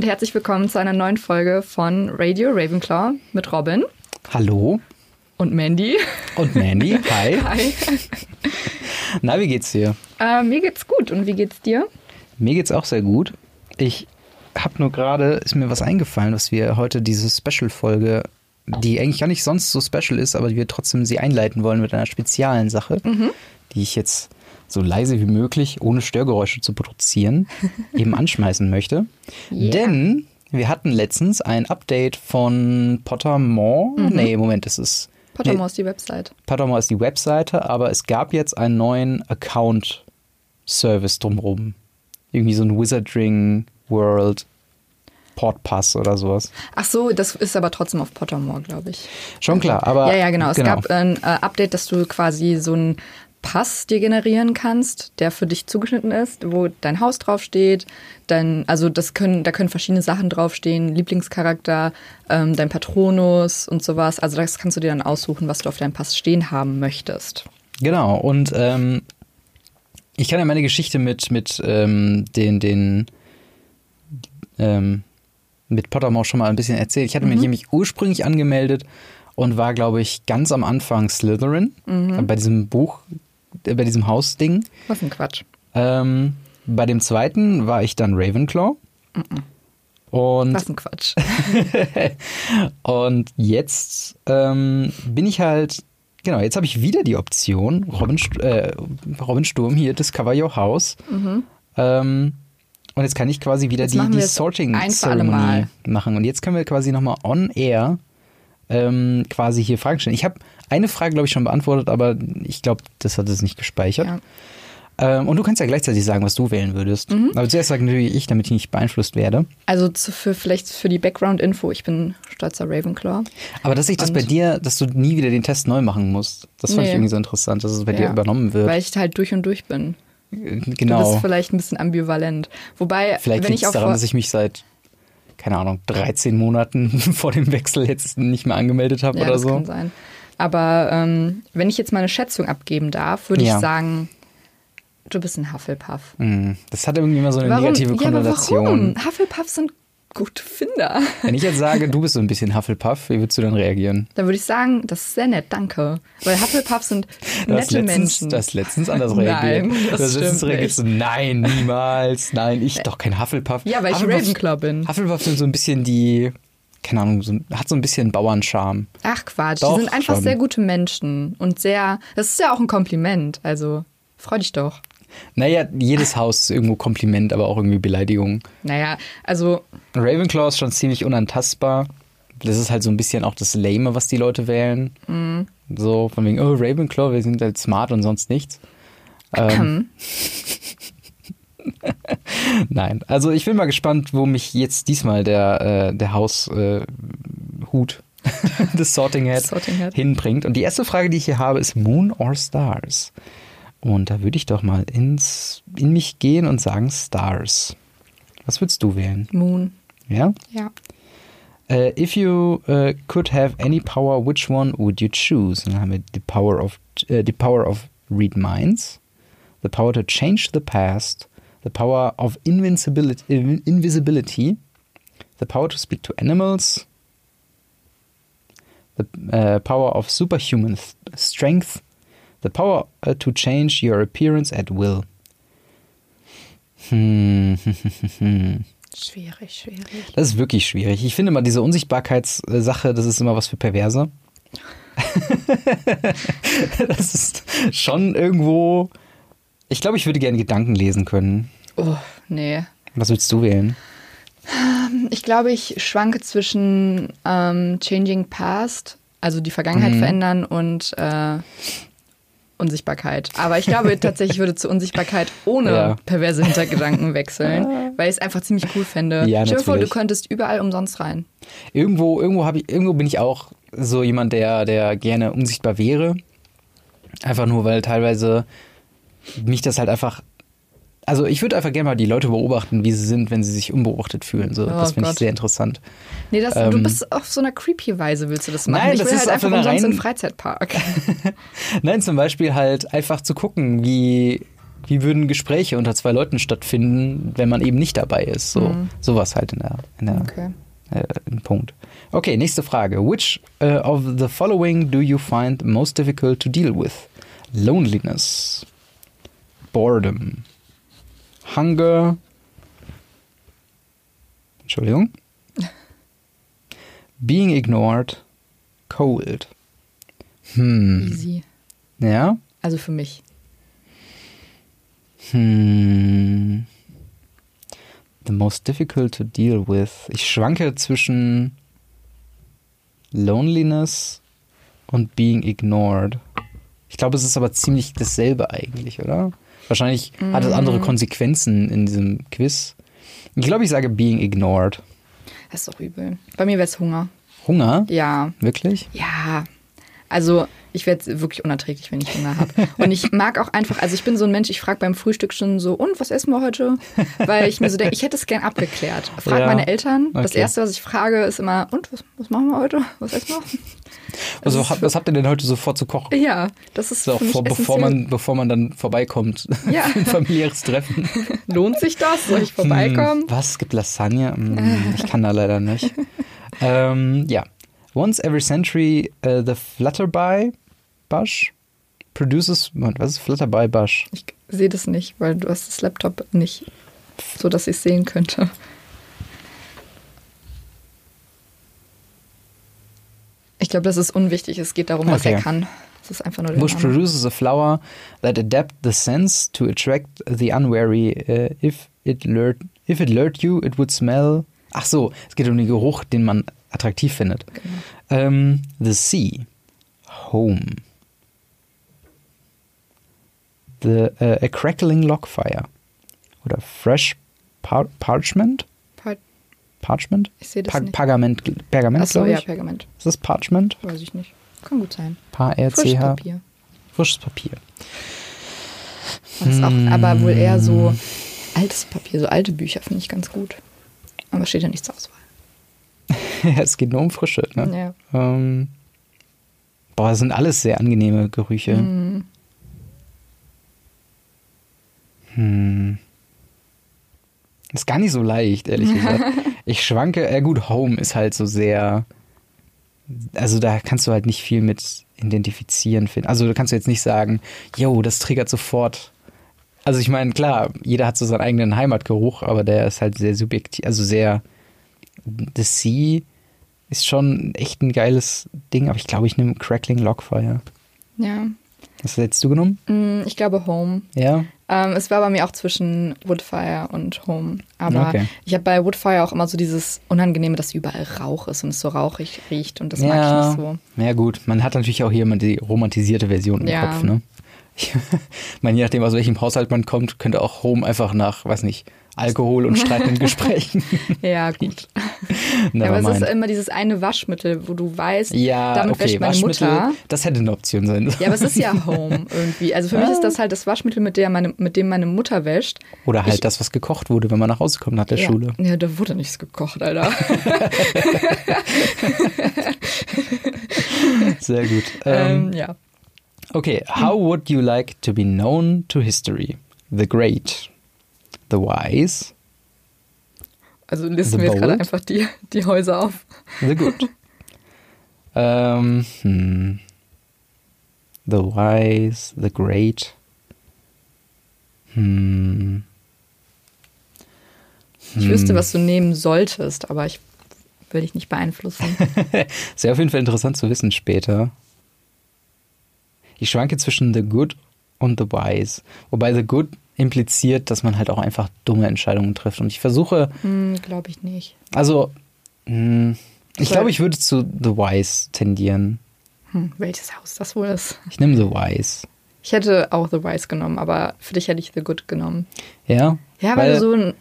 Und herzlich willkommen zu einer neuen Folge von Radio Ravenclaw mit Robin Hallo und Mandy. und Mandy. Hi. Hi. Na, wie geht's dir? Äh, mir geht's gut und wie geht's dir? Mir geht's auch sehr gut. Ich habe nur gerade, ist mir was eingefallen, was wir heute diese Special-Folge, die eigentlich gar nicht sonst so special ist, aber wir trotzdem sie einleiten wollen mit einer speziellen Sache, die ich jetzt so leise wie möglich, ohne Störgeräusche zu produzieren, eben anschmeißen möchte. Yeah. Denn wir hatten letztens ein Update von Pottermore. Nee, Moment, das ist. Pottermore ist die Website. Pottermore ist die Webseite, aber es gab jetzt einen neuen Account-Service drumherum. Irgendwie so ein Wizarding World Portpass oder sowas. Ach so, das ist aber trotzdem auf Pottermore, glaube ich. Schon klar, aber. ja, ja, genau. Es gab ein äh, Update, dass du quasi so einen Pass dir generieren kannst, der für dich zugeschnitten ist, wo dein Haus draufsteht. Dein, also das können, da können verschiedene Sachen draufstehen, Lieblingscharakter, ähm, dein Patronus und sowas. Also das kannst du dir dann aussuchen, was du auf deinem Pass stehen haben möchtest. Genau, und ähm, ich kann ja meine Geschichte mit, mit ähm, den, den ähm, mit Pottermore schon mal ein bisschen erzählen. Ich hatte mich nämlich ursprünglich angemeldet und war, glaube ich, ganz am Anfang Slytherin bei diesem Buch, bei diesem Hausding. Was ein Quatsch. Ähm, bei dem zweiten war ich dann Ravenclaw. Und, Was ein Quatsch. und jetzt ähm, bin ich halt, genau, jetzt habe ich wieder die Option, Robin, äh, Robin Sturm hier, Discover Your House. Ähm, und jetzt kann ich quasi wieder Jetzt die, die wir es Sorting ein für alle Ceremony Mal. machen. Und jetzt können wir quasi nochmal on air ähm, quasi hier Fragen stellen. Ich habe eine Frage, glaube ich, schon beantwortet, aber ich glaube, das hat es nicht gespeichert. Ja. Ähm, und du kannst ja gleichzeitig sagen, was du wählen würdest. Mhm. Aber zuerst sage natürlich ich, damit ich nicht beeinflusst werde. Also zu, für vielleicht für die Background-Info, ich bin stolzer Ravenclaw. Aber dass ich das Und- bei dir, dass du nie wieder den Test neu machen musst, das fand ich Nee. irgendwie so interessant, dass es bei dir Ja, übernommen wird. Weil ich halt durch und durch bin. Du genau. bist vielleicht ein bisschen ambivalent. Wobei, Vielleicht wenn liegt ich es auch daran, dass ich mich seit, keine Ahnung, 13 Monaten vor dem Wechsel jetzt nicht mehr angemeldet habe ja, oder das so. kann sein. Aber ähm, wenn ich jetzt mal eine Schätzung abgeben darf, würde Ja. ich sagen, du bist ein Hufflepuff. Hm, Das hat irgendwie immer so eine Warum? negative Ja, aber Konnotation. warum? Hufflepuffs sind gute Finder. Wenn ich jetzt sage, du bist so ein bisschen Hufflepuff, wie würdest du dann reagieren? Dann würde ich sagen, das ist sehr nett, danke. Weil Hufflepuffs sind Du nette letztens, Menschen. du hast letztens anders Nein, reagiert. das du hast letztens nicht. so, nein, niemals, nein, ich doch kein Hufflepuff. Ja, weil ich Hufflepuff- Ravenclaw bin. Hufflepuff sind so ein bisschen die, keine Ahnung, so, hat so ein bisschen Bauernscham. Ach Quatsch, Doch, die sind einfach schon. sehr gute Menschen und sehr, das ist ja auch ein Kompliment, also freu dich doch. Naja, jedes Haus ist irgendwo Kompliment, aber auch irgendwie Beleidigung. Naja, also Ravenclaw ist schon ziemlich unantastbar. Das ist halt so ein bisschen auch das Lame, was die Leute wählen. Mhm. So von wegen, oh, Ravenclaw, wir sind halt smart und sonst nichts. Ähm, nein, also ich bin mal gespannt, wo mich jetzt diesmal der, äh, der Haushut äh, Hut des Sorting Hat Sorting Hat. hinbringt. Und die erste Frage, die ich hier habe, ist Moon or Stars? Und da würde ich doch mal ins, in mich gehen und sagen Stars. Was würdest du wählen? Moon. Ja? Ja. Uh, if you uh, could have any power, which one would you choose? Und dann haben wir the power of uh, the power of read minds, the power to change the past, the power of invincibility, in- invisibility, the power to speak to animals, the uh, power of superhuman th- strength, the power uh, to change your appearance at will. Hmm. Schwierig, schwierig. Das ist wirklich schwierig. Ich finde immer diese Unsichtbarkeitssache, das ist immer was für Perverse. das ist schon irgendwo. Ich glaube, ich würde gerne Gedanken lesen können. Oh, nee. Was würdest du wählen? Ich glaube, ich schwanke zwischen ähm, Changing Past, also die Vergangenheit Mhm. verändern und äh, Unsichtbarkeit. Aber ich glaube tatsächlich, ich würde zur Unsichtbarkeit ohne Ja. perverse Hintergedanken wechseln, weil ich es einfach ziemlich cool fände. Ja, Stell dir vor, du könntest überall umsonst rein. Irgendwo, irgendwo ich, irgendwo bin ich auch so jemand, der, der gerne unsichtbar wäre. Einfach nur, weil teilweise mich das halt einfach. Also ich würde einfach gerne mal die Leute beobachten, wie sie sind, wenn sie sich unbeobachtet fühlen. So, Oh das finde ich sehr interessant. Nee, das, du Ähm, bist auf so einer creepy Weise, willst du das machen? Nein, ich das will ist halt einfach umsonst in reinen- den Freizeitpark. Nein, zum Beispiel halt einfach zu gucken, wie, wie würden Gespräche unter zwei Leuten stattfinden, wenn man eben nicht dabei ist. So, Mhm. Sowas halt in der, in der Okay. äh, Punkt. Okay, nächste Frage. Which uh, of the following do you find most difficult to deal with? Loneliness, boredom, hunger. Entschuldigung. Being ignored, cold. Hm. Easy. Ja. Also für mich. Hm. The most difficult to deal with. Ich schwanke zwischen Loneliness und being ignored. Ich glaube, es ist aber ziemlich dasselbe eigentlich, oder? Wahrscheinlich hat es andere Konsequenzen in diesem Quiz. Ich glaube, ich sage being ignored. Das ist doch übel. Bei mir wäre es Hunger. Hunger? Ja. Wirklich? Ja. Also ich werde wirklich unerträglich, wenn ich Hunger habe. Und ich mag auch einfach, also ich bin so ein Mensch, ich frage beim Frühstück schon so, und was essen wir heute? Weil ich mir so denke, ich hätte es gern abgeklärt. Frag Ja. meine Eltern. Das Okay. Erste, was ich frage, ist immer, und was, was machen wir heute? Was essen wir? Also, ist hab- was habt ihr denn heute sofort zu kochen? Ja, das ist So, mich vor, bevor, man, bevor man dann vorbeikommt. Ja. Ein familiäres Treffen. Lohnt sich das? Soll ich vorbeikommen? Hm, was? Gibt Lasagne? Hm, ich kann da leider nicht. ähm, ja. Once every century, uh, the Flutterby Bush produces. Was ist Flutterby Bush? Ich sehe das nicht, weil du hast das Laptop nicht, so dass ich es sehen könnte. Ich glaube, das ist unwichtig. Es geht darum, was Okay. er kann. Es ist einfach nur der Bush Name. produces a flower that adapt the sense to attract the unwary. Uh, if it lured, if it lured you, it would smell. Ach so, es geht um den Geruch, den man attraktiv findet. Genau. Ähm, the sea, home. The uh, a crackling log fire oder fresh par parchment, Pa- parchment, Ich sehe das Pa nicht. Pergament, Pergament Achso, ja. Pergament. Ist das Parchment? Weiß ich nicht. Kann gut sein. P R C Frisches. Papier. Frisches Papier. Das ist auch, Hm. aber wohl eher so altes Papier, so alte Bücher finde ich ganz gut. Aber steht ja nicht zur Auswahl. Es geht nur um Frische. Ne? Ja. Ähm, boah, das sind alles sehr angenehme Gerüche. Hm. Hm. Ist gar nicht so leicht, ehrlich gesagt. Ich schwanke, ja gut, Home ist halt so sehr. Also da kannst du halt nicht viel mit identifizieren finden. Also da kannst du jetzt nicht sagen, yo, das triggert sofort. Also ich meine, klar, jeder hat so seinen eigenen Heimatgeruch, aber der ist halt sehr subjektiv, also sehr. The Sea ist schon echt ein geiles Ding, aber ich glaube, ich nehme Crackling Logfire. Ja. Was hättest du genommen? Hm, Ich glaube Home. Ja? Ähm, es war bei mir auch zwischen Woodfire und Home. Aber Okay. ich habe bei Woodfire auch immer so dieses Unangenehme, dass überall Rauch ist und es so rauchig riecht und das mag ich nicht so. Ja, gut. Man hat natürlich auch hier immer die romantisierte Version im Ja. Kopf, ne? Ich meine, je nachdem, aus welchem Haushalt man kommt, könnte auch Home einfach nach, weiß nicht, Alkohol und streitenden Gesprächen. Ja, gut. Ja, aber es ist immer dieses eine Waschmittel, wo du weißt, Ja, damit okay, wäscht meine Waschmittel, Mutter. das hätte eine Option sein sollen. Ja, aber es ist ja Home irgendwie. Also für mich ist das halt das Waschmittel, mit, der meine, mit dem meine Mutter wäscht. Oder halt Ich- das, was gekocht wurde, wenn man nach Hause kommt nach der ja. Schule. Ja, da wurde nichts gekocht, Alter. Sehr gut. Ähm, ähm, ja. okay, how would you like to be known to history? The great, the wise, Also listen The wir jetzt gerade einfach die, die Häuser auf. The good. ähm, hm. The wise, the great. Hm. Ich wüsste, was du nehmen solltest, aber ich will dich nicht beeinflussen. Ist ja auf jeden Fall interessant zu wissen später. Ich schwanke zwischen the good und the wise. Wobei the good impliziert, dass man halt auch einfach dumme Entscheidungen trifft. Und ich versuche, hm, Glaube ich nicht. also, hm, ich Soll- glaube, ich würde zu the wise tendieren. Hm, welches Haus das wohl ist. Ich nehme the wise. Ich hätte auch The Wise genommen, aber für dich hätte ich The Good genommen. Ja? Ja, weil, du so ein.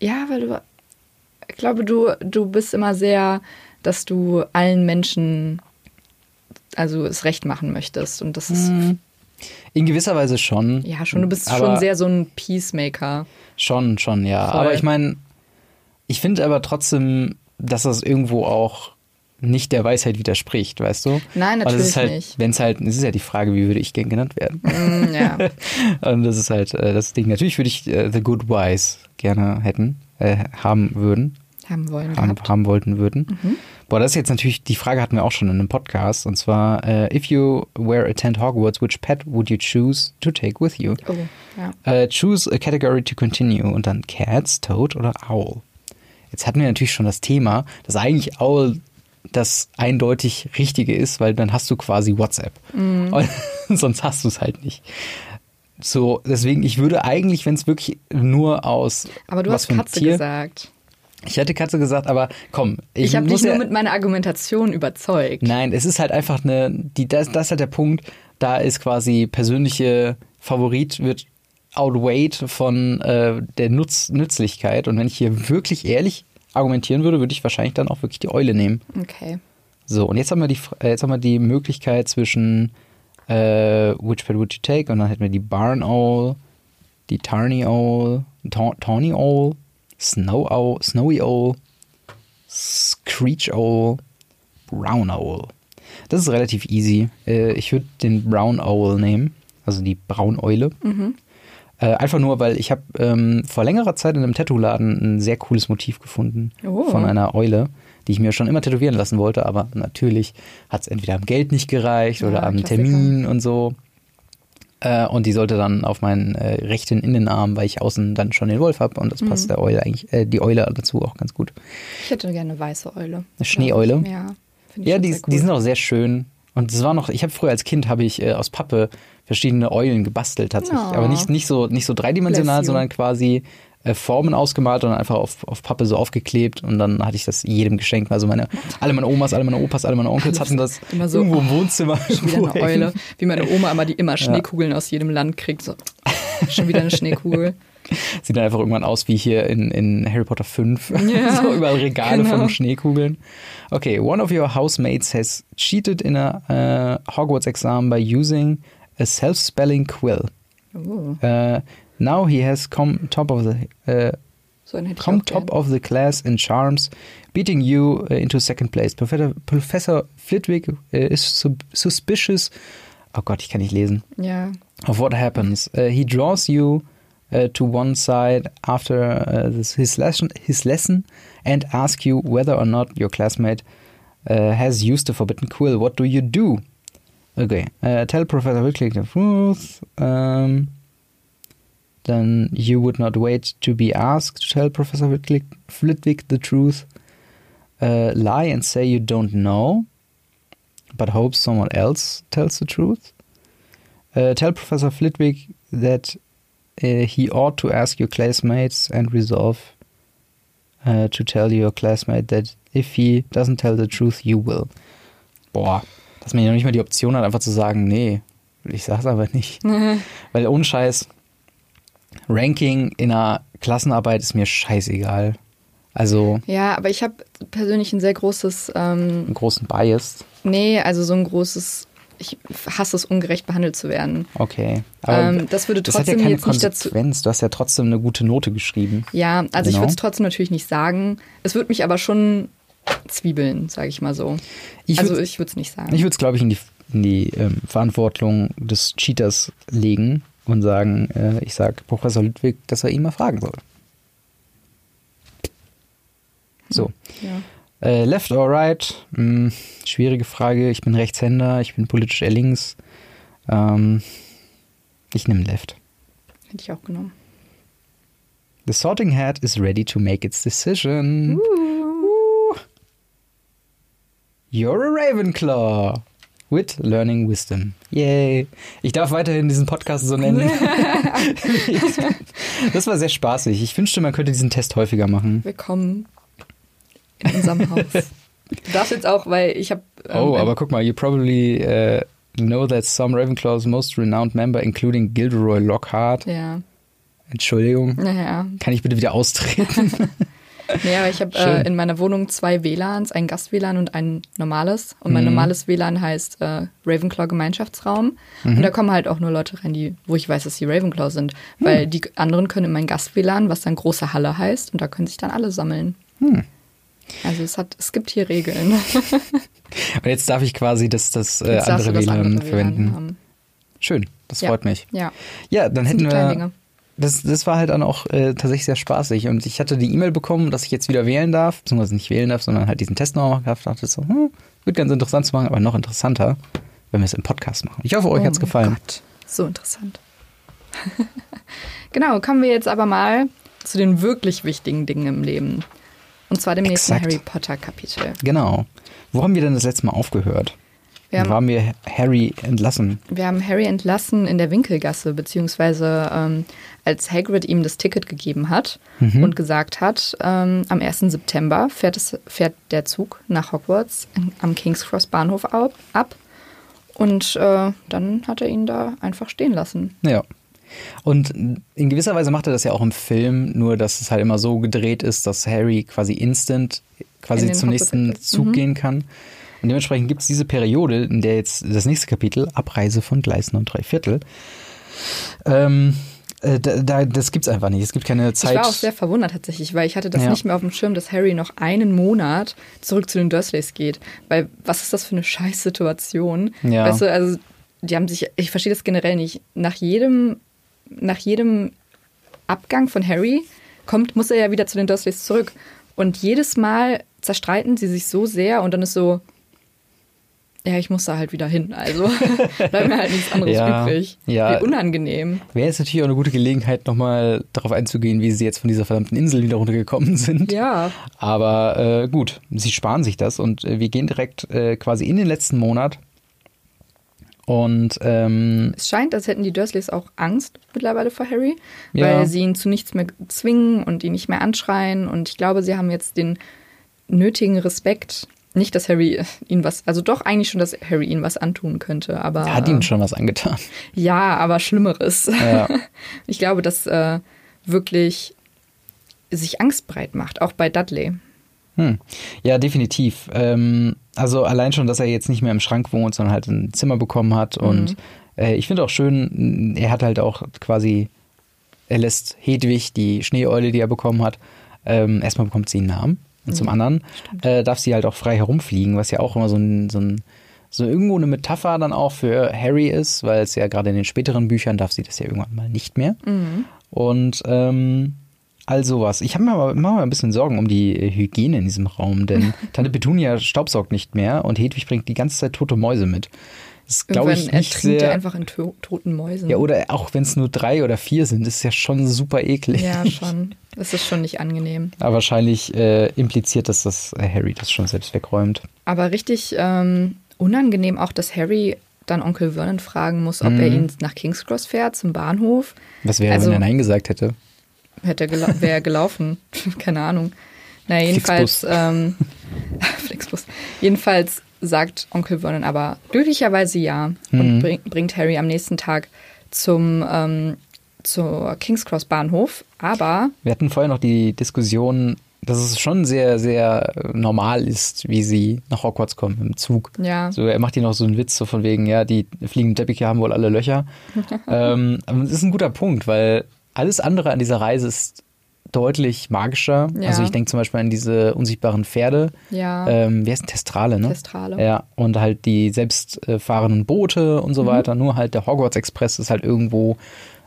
Ja, weil du. Ich glaube, du, du bist immer sehr, dass du allen Menschen also es recht machen möchtest. Und das ist. Hm, In gewisser Weise schon. Ja, schon, du bist schon sehr so ein Peacemaker. Schon, schon, ja. Voll. Aber ich meine, ich finde aber trotzdem, dass das irgendwo auch nicht der Weisheit widerspricht, weißt du? Nein, natürlich ist halt, nicht. Wenn es halt, es ist ja die Frage, wie würde ich gern genannt werden? Mm, ja. Und das ist halt äh, das Ding. Natürlich würde ich äh, The Good Wise gerne hätten, äh, haben würden, Haben wollen haben, haben wollten würden. Boah, das ist jetzt natürlich, die Frage hatten wir auch schon in einem Podcast. Und zwar, äh, if you were attend Hogwarts, which pet would you choose to take with you? Oh, ja. Äh, choose a category to continue und dann Cats, Toad oder Owl. Jetzt hatten wir natürlich schon das Thema, dass eigentlich Owl das eindeutig Richtige ist, weil dann hast du quasi WhatsApp. Und sonst hast du es halt nicht. So, deswegen, ich würde eigentlich, wenn es wirklich nur aus Aber du hast Katze Tier, gesagt. Ich hätte Katze gesagt, aber komm, ich, Ich habe dich nur ja, mit meiner Argumentation überzeugt. Nein, es ist halt einfach eine, die, das, das ist halt der Punkt, da ist quasi persönliche Favorit wird outweighed von äh, der Nutz, Nützlichkeit. Und wenn ich hier wirklich ehrlich argumentieren würde, würde ich wahrscheinlich dann auch wirklich die Eule nehmen. Okay. So, und jetzt haben wir die, äh, jetzt haben wir die Möglichkeit zwischen äh, Which Pet Would You Take? Und dann hätten wir die Barn Owl, die Tarny Owl, Ta Tawny Owl, Snow Owl, Snowy Owl, Screech Owl, Brown Owl. Das ist relativ easy. Äh, ich würde den Brown Owl nehmen, also die Brauneule. Äh, einfach nur, weil ich habe ähm, vor längerer Zeit in einem Tattoo-Laden ein sehr cooles Motiv gefunden Oh. von einer Eule, die ich mir schon immer tätowieren lassen wollte, aber natürlich hat es entweder am Geld nicht gereicht Ja, oder am Klassiker. Termin und so. Äh, und die sollte dann auf meinen äh, rechten Innenarm, weil ich außen dann schon den Wolf habe und das Mhm. passt der Eule eigentlich, äh, die Eule dazu auch ganz gut. Ich hätte gerne eine weiße Eule. Eine Schneeeule? Ja. finde ich Ja, die, die sind auch sehr schön. Und es war noch, ich habe früher als Kind habe ich äh, aus Pappe verschiedene Eulen gebastelt tatsächlich. Oh. Aber nicht, nicht so nicht so dreidimensional, sondern quasi äh, Formen ausgemalt und dann einfach auf, auf Pappe so aufgeklebt und dann hatte ich das jedem geschenkt. Also meine, alle meine Omas, alle meine Opas, alle meine Onkels hatten das Immer so, irgendwo im oh, Wohnzimmer. Schon wieder eine. Eule. Wie meine Oma immer, die immer Schneekugeln aus jedem Land kriegt. So, schon wieder eine Schneekugel. Sieht dann einfach irgendwann aus wie hier in, in Harry Potter 5. Ja, so überall Regale genau. von Schneekugeln. Okay, one of your housemates has cheated in a uh, Hogwarts exam by using a self-spelling quill. Oh, Uh, now he has come top of the uh, so come top gern. of the class in charms, beating you uh, into second place. Professor, Professor Flitwick uh, is suspicious. Oh Gott, ich kann nicht lesen. Ja, Of what happens? Uh, he draws you uh, to one side after uh, this, his lesson, his lesson, and asks you whether or not your classmate uh, has used the forbidden quill. What do you do? Okay, uh, tell Professor Flitwick the truth. Um, then you would not wait to be asked to tell Professor Flitwick, the truth. Uh, lie and say you don't know, but hope someone else tells the truth. Uh, tell Professor Flitwick that uh, he ought to ask your classmates and resolve to tell your classmate that if he doesn't tell the truth, you will. Boah, dass man ja noch nicht mal die Option hat, einfach zu sagen, nee, ich sag's aber nicht. Weil ohne Scheiß, Ranking in einer Klassenarbeit ist mir scheißegal. Also ja, aber ich habe persönlich ein sehr großes, ähm, einen großen Bias. nee, also so ein großes, ich hasse es, ungerecht behandelt zu werden. Okay. Ähm, das würde das hat ja trotzdem keine jetzt nicht dazu- Konsequenz. Du hast ja trotzdem eine gute Note geschrieben. Ja, also ich Genau. würde es trotzdem natürlich nicht sagen. Es würde mich aber schon zwiebeln, sage ich mal so. Ich also würd- ich würde es nicht sagen. Ich würde es, glaube ich, in die, in die ähm, Verantwortung des Cheaters legen und sagen, äh, ich sage Professor Ludwig, dass er ihn mal fragen soll. So. ja. Äh, left or right? Hm, schwierige Frage. Ich bin Rechtshänder, ich bin politisch eher links. Ähm, ich nehme Left. Hätte ich auch genommen. The sorting hat is ready to make its decision. Ooh. You're a Ravenclaw. With learning wisdom. Yay. Ich darf weiterhin diesen Podcast so nennen. das war sehr spaßig. Ich wünschte, man könnte diesen Test häufiger machen. Willkommen in unserem Haus. Du darfst jetzt auch, weil ich habe. Oh, aber guck mal, you probably uh, know that some Ravenclaw's most renowned member, including Gilderoy Lockhart. Ja, Entschuldigung. naja. Kann ich bitte wieder austreten? Nee, aber ich habe äh, in meiner Wohnung zwei WLANs, ein Gast-WLAN und ein normales. Und mein Mhm. normales WLAN heißt äh, Ravenclaw Gemeinschaftsraum. Mhm. Und da kommen halt auch nur Leute rein, die, wo ich weiß, dass sie Ravenclaw sind. Mhm. Weil die anderen können in mein Gast-WLAN, was dann große Halle heißt, und da können sich dann alle sammeln. Also es, hat, es gibt hier Regeln. Und jetzt darf ich quasi das, das äh, andere das WLAN andere verwenden. WLAN haben. Schön, das Ja. freut mich. Ja, Ja, dann das hätten wir. Das, das war halt dann auch äh, tatsächlich sehr spaßig. Und ich hatte die E-Mail bekommen, dass ich jetzt wieder wählen darf, beziehungsweise nicht wählen darf, sondern halt diesen Test noch machen darf. dachte so, hm, wird ganz interessant zu machen, aber noch interessanter, wenn wir es im Podcast machen. Ich hoffe, euch Oh hat's mein gefallen. Gott, so interessant. genau, kommen wir jetzt aber mal zu den wirklich wichtigen Dingen im Leben. Und zwar dem nächsten Exakt. Harry Potter Kapitel. Genau. Wo haben wir denn das letzte Mal aufgehört? Wir haben, haben wir Harry entlassen? wir haben Harry entlassen in der Winkelgasse, beziehungsweise ähm, als Hagrid ihm das Ticket gegeben hat Mhm. und gesagt hat, ähm, am 1. September fährt, es, fährt der Zug nach Hogwarts in, am King's Cross Bahnhof ab. ab. Und äh, dann hat er ihn da einfach stehen lassen. Ja. Und in gewisser Weise macht er das ja auch im Film, nur dass es halt immer so gedreht ist, dass Harry quasi instant quasi In zum Hogwarts nächsten. Zug Mhm. gehen kann. Und dementsprechend gibt es diese Periode, in der jetzt das nächste Kapitel, Abreise von Gleis 9 3 Viertel, ähm, äh, da, da, das gibt's einfach nicht. Es gibt keine Zeit. Ich war auch sehr verwundert tatsächlich, weil ich hatte das Ja. nicht mehr auf dem Schirm, dass Harry noch einen Monat zurück zu den Dursleys geht. Weil was ist das für eine Scheißsituation? Ja. Weißt du, also die haben sich, ich verstehe das generell nicht. Nach jedem, nach jedem Abgang von Harry kommt, muss er ja wieder zu den Dursleys zurück. Und jedes Mal zerstreiten sie sich so sehr und dann ist so, ja, ich muss da halt wieder hin. Also bleibt mir halt nichts anderes Ja, übrig. ja. Wie unangenehm. Wäre jetzt natürlich auch eine gute Gelegenheit, nochmal darauf einzugehen, wie sie jetzt von dieser verdammten Insel wieder runtergekommen sind. Ja. Aber äh, gut, sie sparen sich das und äh, wir gehen direkt äh, quasi in den letzten Monat. Und ähm, Es scheint, als hätten die Dursleys auch Angst mittlerweile vor Harry, Ja. weil sie ihn zu nichts mehr zwingen und ihn nicht mehr anschreien. Und ich glaube, sie haben jetzt den nötigen Respekt. Nicht, dass Harry ihn was, also doch eigentlich schon, dass Harry ihn was antun könnte, aber. er hat ihm schon was angetan. Ja, aber Schlimmeres. Ja. Ich glaube, dass äh, wirklich sich Angst breit macht, auch bei Dudley. Hm. Ja, definitiv. Ähm, also allein schon, dass er jetzt nicht mehr im Schrank wohnt, sondern halt ein Zimmer bekommen hat. Und äh, ich finde auch schön, er hat halt auch quasi, er lässt Hedwig, die Schneeeule, die er bekommen hat, ähm, erstmal bekommt sie einen Namen. Und zum anderen äh, darf sie halt auch frei herumfliegen, was ja auch immer so ein, so ein so irgendwo eine Metapher dann auch für Harry ist, weil es ja gerade in den späteren Büchern darf sie das ja irgendwann mal nicht mehr. Und ähm, all sowas. Ich habe mir aber immer mal ein bisschen Sorgen um die Hygiene in diesem Raum, denn Tante Petunia staubsaugt nicht mehr und Hedwig bringt die ganze Zeit tote Mäuse mit. Das glaube ich nicht ertrinkt er sehr. einfach in to toten Mäusen. Ja, oder auch wenn es nur drei oder vier sind, ist ja schon super eklig. Ja, schon. Das ist schon nicht angenehm. Aber wahrscheinlich äh, impliziert das, dass äh, Harry das schon selbst wegräumt. Aber richtig ähm, unangenehm auch, dass Harry dann Onkel Vernon fragen muss, ob Mhm. er ihn nach King's Cross fährt, zum Bahnhof. Was wäre, Also- wenn er Nein gesagt hätte? Hätte er gela wäre er gelaufen. Keine Ahnung. Na, jedenfalls. Ähm, Flixbus. Jedenfalls sagt Onkel Vernon aber glücklicherweise ja und Mhm. bring, bringt Harry am nächsten Tag zum, ähm, zur King's Cross Bahnhof. Aber Wir hatten vorher noch die Diskussion, dass es schon sehr, sehr normal ist, wie sie nach Hogwarts kommen im Zug. ja, So, er macht hier noch so einen Witz so von wegen, ja, die fliegenden Teppiche haben wohl alle Löcher. ähm, aber das ist ein guter Punkt, weil alles andere an dieser Reise ist deutlich magischer. Ja. Also ich denke zum Beispiel an diese unsichtbaren Pferde. ja, Ähm, wie heißt Testrale, ne? Testrale. Ja, und halt die selbstfahrenden Boote und so weiter. Nur halt der Hogwarts Express ist halt irgendwo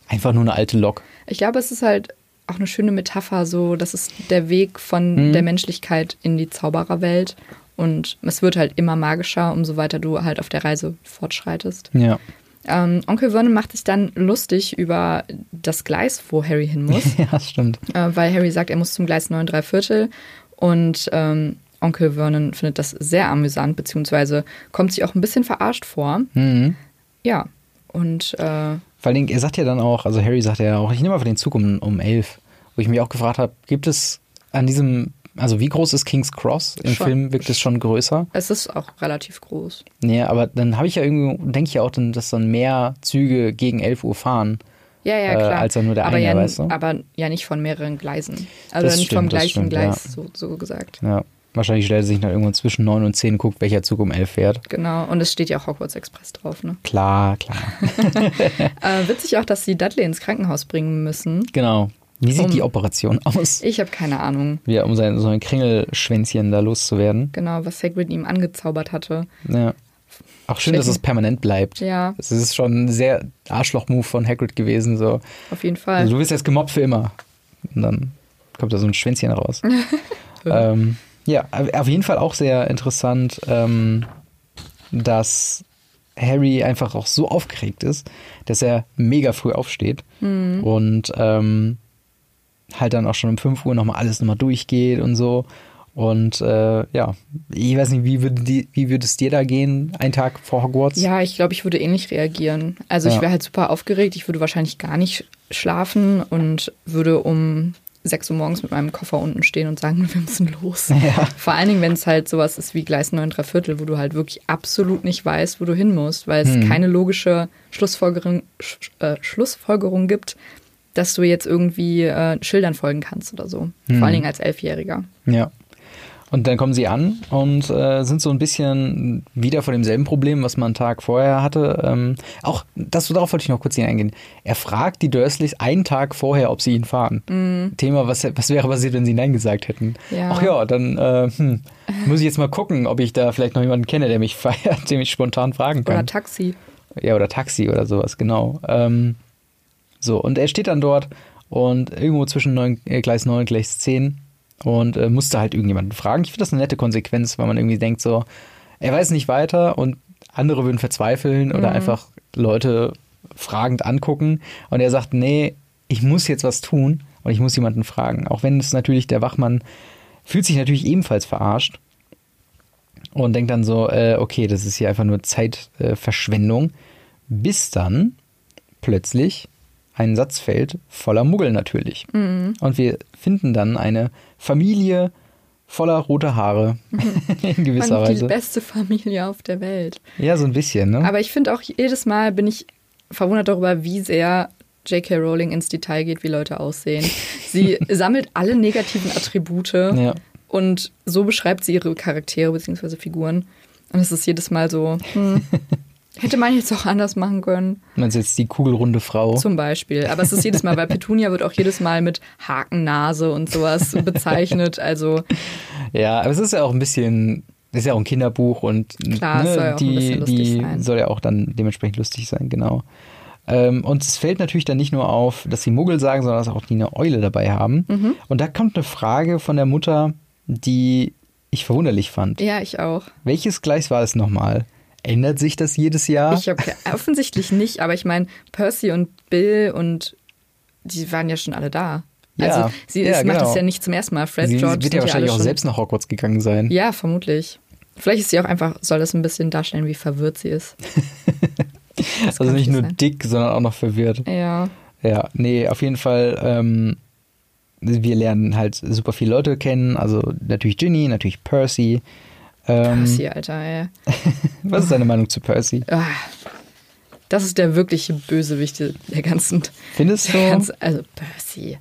einfach nur eine alte Lok. Ich glaube, es ist halt auch eine schöne Metapher, so, das ist der Weg von Mhm. der Menschlichkeit in die Zaubererwelt. Und es wird halt immer magischer, umso weiter du halt auf der Reise fortschreitest. Ja. Ähm, Onkel Vernon macht sich dann lustig über das Gleis, wo Harry hin muss, ja, stimmt. äh, weil Harry sagt, er muss zum Gleis 9 3 Viertel. Und ähm, Onkel Vernon findet das sehr amüsant, beziehungsweise kommt sich auch ein bisschen verarscht vor. Mhm. Ja, und äh, Vor Dingen, er sagt ja dann auch, also Harry sagt ja auch, ich nehme einfach den Zug um, um elf. Wo ich mich auch gefragt habe, gibt es an diesem, also wie groß ist King's Cross? Im Schon. Film wirkt es schon größer. es ist auch relativ groß. Nee, aber dann habe ich ja irgendwie, denke ich ja auch, dann, dass dann mehr Züge gegen 11 Uhr fahren. Ja, ja, äh, klar. als ja nur der aber eine, ja, weißt du? Aber ja nicht von mehreren Gleisen. Also Das nicht stimmt, vom gleichen stimmt, Gleis, ja. so, so gesagt. Ja. Wahrscheinlich stellt er sich dann irgendwann zwischen 9 und 10 guckt, welcher Zug um 11 fährt. Genau. Und es steht ja auch Hogwarts Express drauf, ne? Klar, klar. Äh, witzig auch, dass sie Dudley ins Krankenhaus bringen müssen. genau. Wie sieht Um- die Operation aus? Ich habe keine Ahnung, Ja, um sein, so ein Kringelschwänzchen da loszuwerden. genau, was Hagrid ihm angezaubert hatte. Ja. Auch schön, dass es permanent bleibt. Ja, Es ist schon ein sehr Arschloch-Move von Hagrid gewesen. So. auf jeden Fall. Also, du wirst jetzt gemobbt für immer. Und dann kommt da so ein Schwänzchen raus. ähm, ja, auf jeden Fall auch sehr interessant, ähm, dass Harry einfach auch so aufgeregt ist, dass er mega früh aufsteht und ähm, halt dann auch schon um 5 Uhr nochmal alles nochmal durchgeht und so. Und äh, ja, ich weiß nicht, wie würde, die, wie würde es dir da gehen, ein Tag vor Hogwarts? Ja, ich glaube, ich würde ähnlich reagieren. Also ich Ja. wäre halt super aufgeregt. Ich würde wahrscheinlich gar nicht schlafen und würde um 6 Uhr morgens mit meinem Koffer unten stehen und sagen, wir müssen los. Ja. Vor allen Dingen, wenn es halt sowas ist wie Gleis 9 3 Viertel, wo du halt wirklich absolut nicht weißt, wo du hin musst, weil es Hm. keine logische Schlussfolgerung, Sch äh, Schlussfolgerung gibt, dass du jetzt irgendwie äh, Schildern folgen kannst oder so. Hm. Vor allen Dingen als Elfjähriger. Ja. Und dann kommen sie an und äh, sind so ein bisschen wieder vor demselben Problem, was man einen Tag vorher hatte. Ähm, auch das, darauf wollte ich noch kurz hier eingehen. Er fragt die Dursleys einen Tag vorher, ob sie ihn fahren. Thema, was, was wäre passiert, wenn sie Nein gesagt hätten? Ja. Ach ja, dann äh, hm, muss ich jetzt mal gucken, ob ich da vielleicht noch jemanden kenne, der mich feiert, den ich spontan fragen kann. Oder Taxi. Ja, oder Taxi oder sowas, genau. Ähm, so, und er steht dann dort und irgendwo zwischen neun, äh, Gleis 9 und Gleis 10 und äh, musste halt irgendjemanden fragen. Ich finde das eine nette Konsequenz, weil man irgendwie denkt so, er weiß nicht weiter und andere würden verzweifeln oder einfach Leute fragend angucken und er sagt, nee, ich muss jetzt was tun und ich muss jemanden fragen. Auch wenn es natürlich der Wachmann fühlt sich natürlich ebenfalls verarscht und denkt dann so, äh, okay, das ist hier einfach nur Zeitverschwendung, Verschwendung, bis dann plötzlich ein Satz fällt voller Muggel natürlich. Und wir finden dann eine Familie voller roter Haare in gewisser Man, die Weise. beste Familie auf der Welt. Ja, so ein bisschen, ne? Aber ich finde auch jedes Mal bin ich verwundert darüber, wie sehr J.K. Rowling ins Detail geht, wie Leute aussehen. Sie sammelt alle negativen Attribute ja. und so beschreibt sie ihre Charaktere bzw. Figuren. Und es ist jedes Mal so, hm, hätte man jetzt auch anders machen können. Meinst du jetzt die kugelrunde Frau? Zum Beispiel. Aber es ist jedes Mal, weil Petunia wird auch jedes Mal mit Hakennase und sowas bezeichnet. Also Ja, aber es ist ja auch ein bisschen, ist ja auch ein Kinderbuch und Klar, ne, soll die, die soll ja auch dann dementsprechend lustig sein, genau. Ähm, und es fällt natürlich dann nicht nur auf, dass sie Muggel sagen, sondern dass auch die eine Eule dabei haben. Mhm. Und da kommt eine Frage von der Mutter, die ich verwunderlich fand. ja, ich auch. Welches Gleis war es nochmal? Ändert sich das jedes Jahr? Ich habe offensichtlich nicht, aber ich meine, Percy und Bill und die waren ja schon alle da. Ja, also sie ja, macht genau. das ja nicht zum ersten Mal. Fred, sie George wird sind ja wahrscheinlich auch schon, selbst nach Hogwarts gegangen sein. Ja, vermutlich. Vielleicht ist sie auch einfach, soll das ein bisschen darstellen, wie verwirrt sie ist. Also nicht nur sein. dick, sondern auch noch verwirrt. Ja. Ja, nee, auf jeden Fall. Ähm, wir lernen halt super viele Leute kennen. Also natürlich Ginny, natürlich Percy. Ähm, Percy, Alter, ey. Was ist deine Meinung zu Percy? Ah, das ist der wirkliche Bösewicht der ganzen. Findest Der du? ganzen also Percy.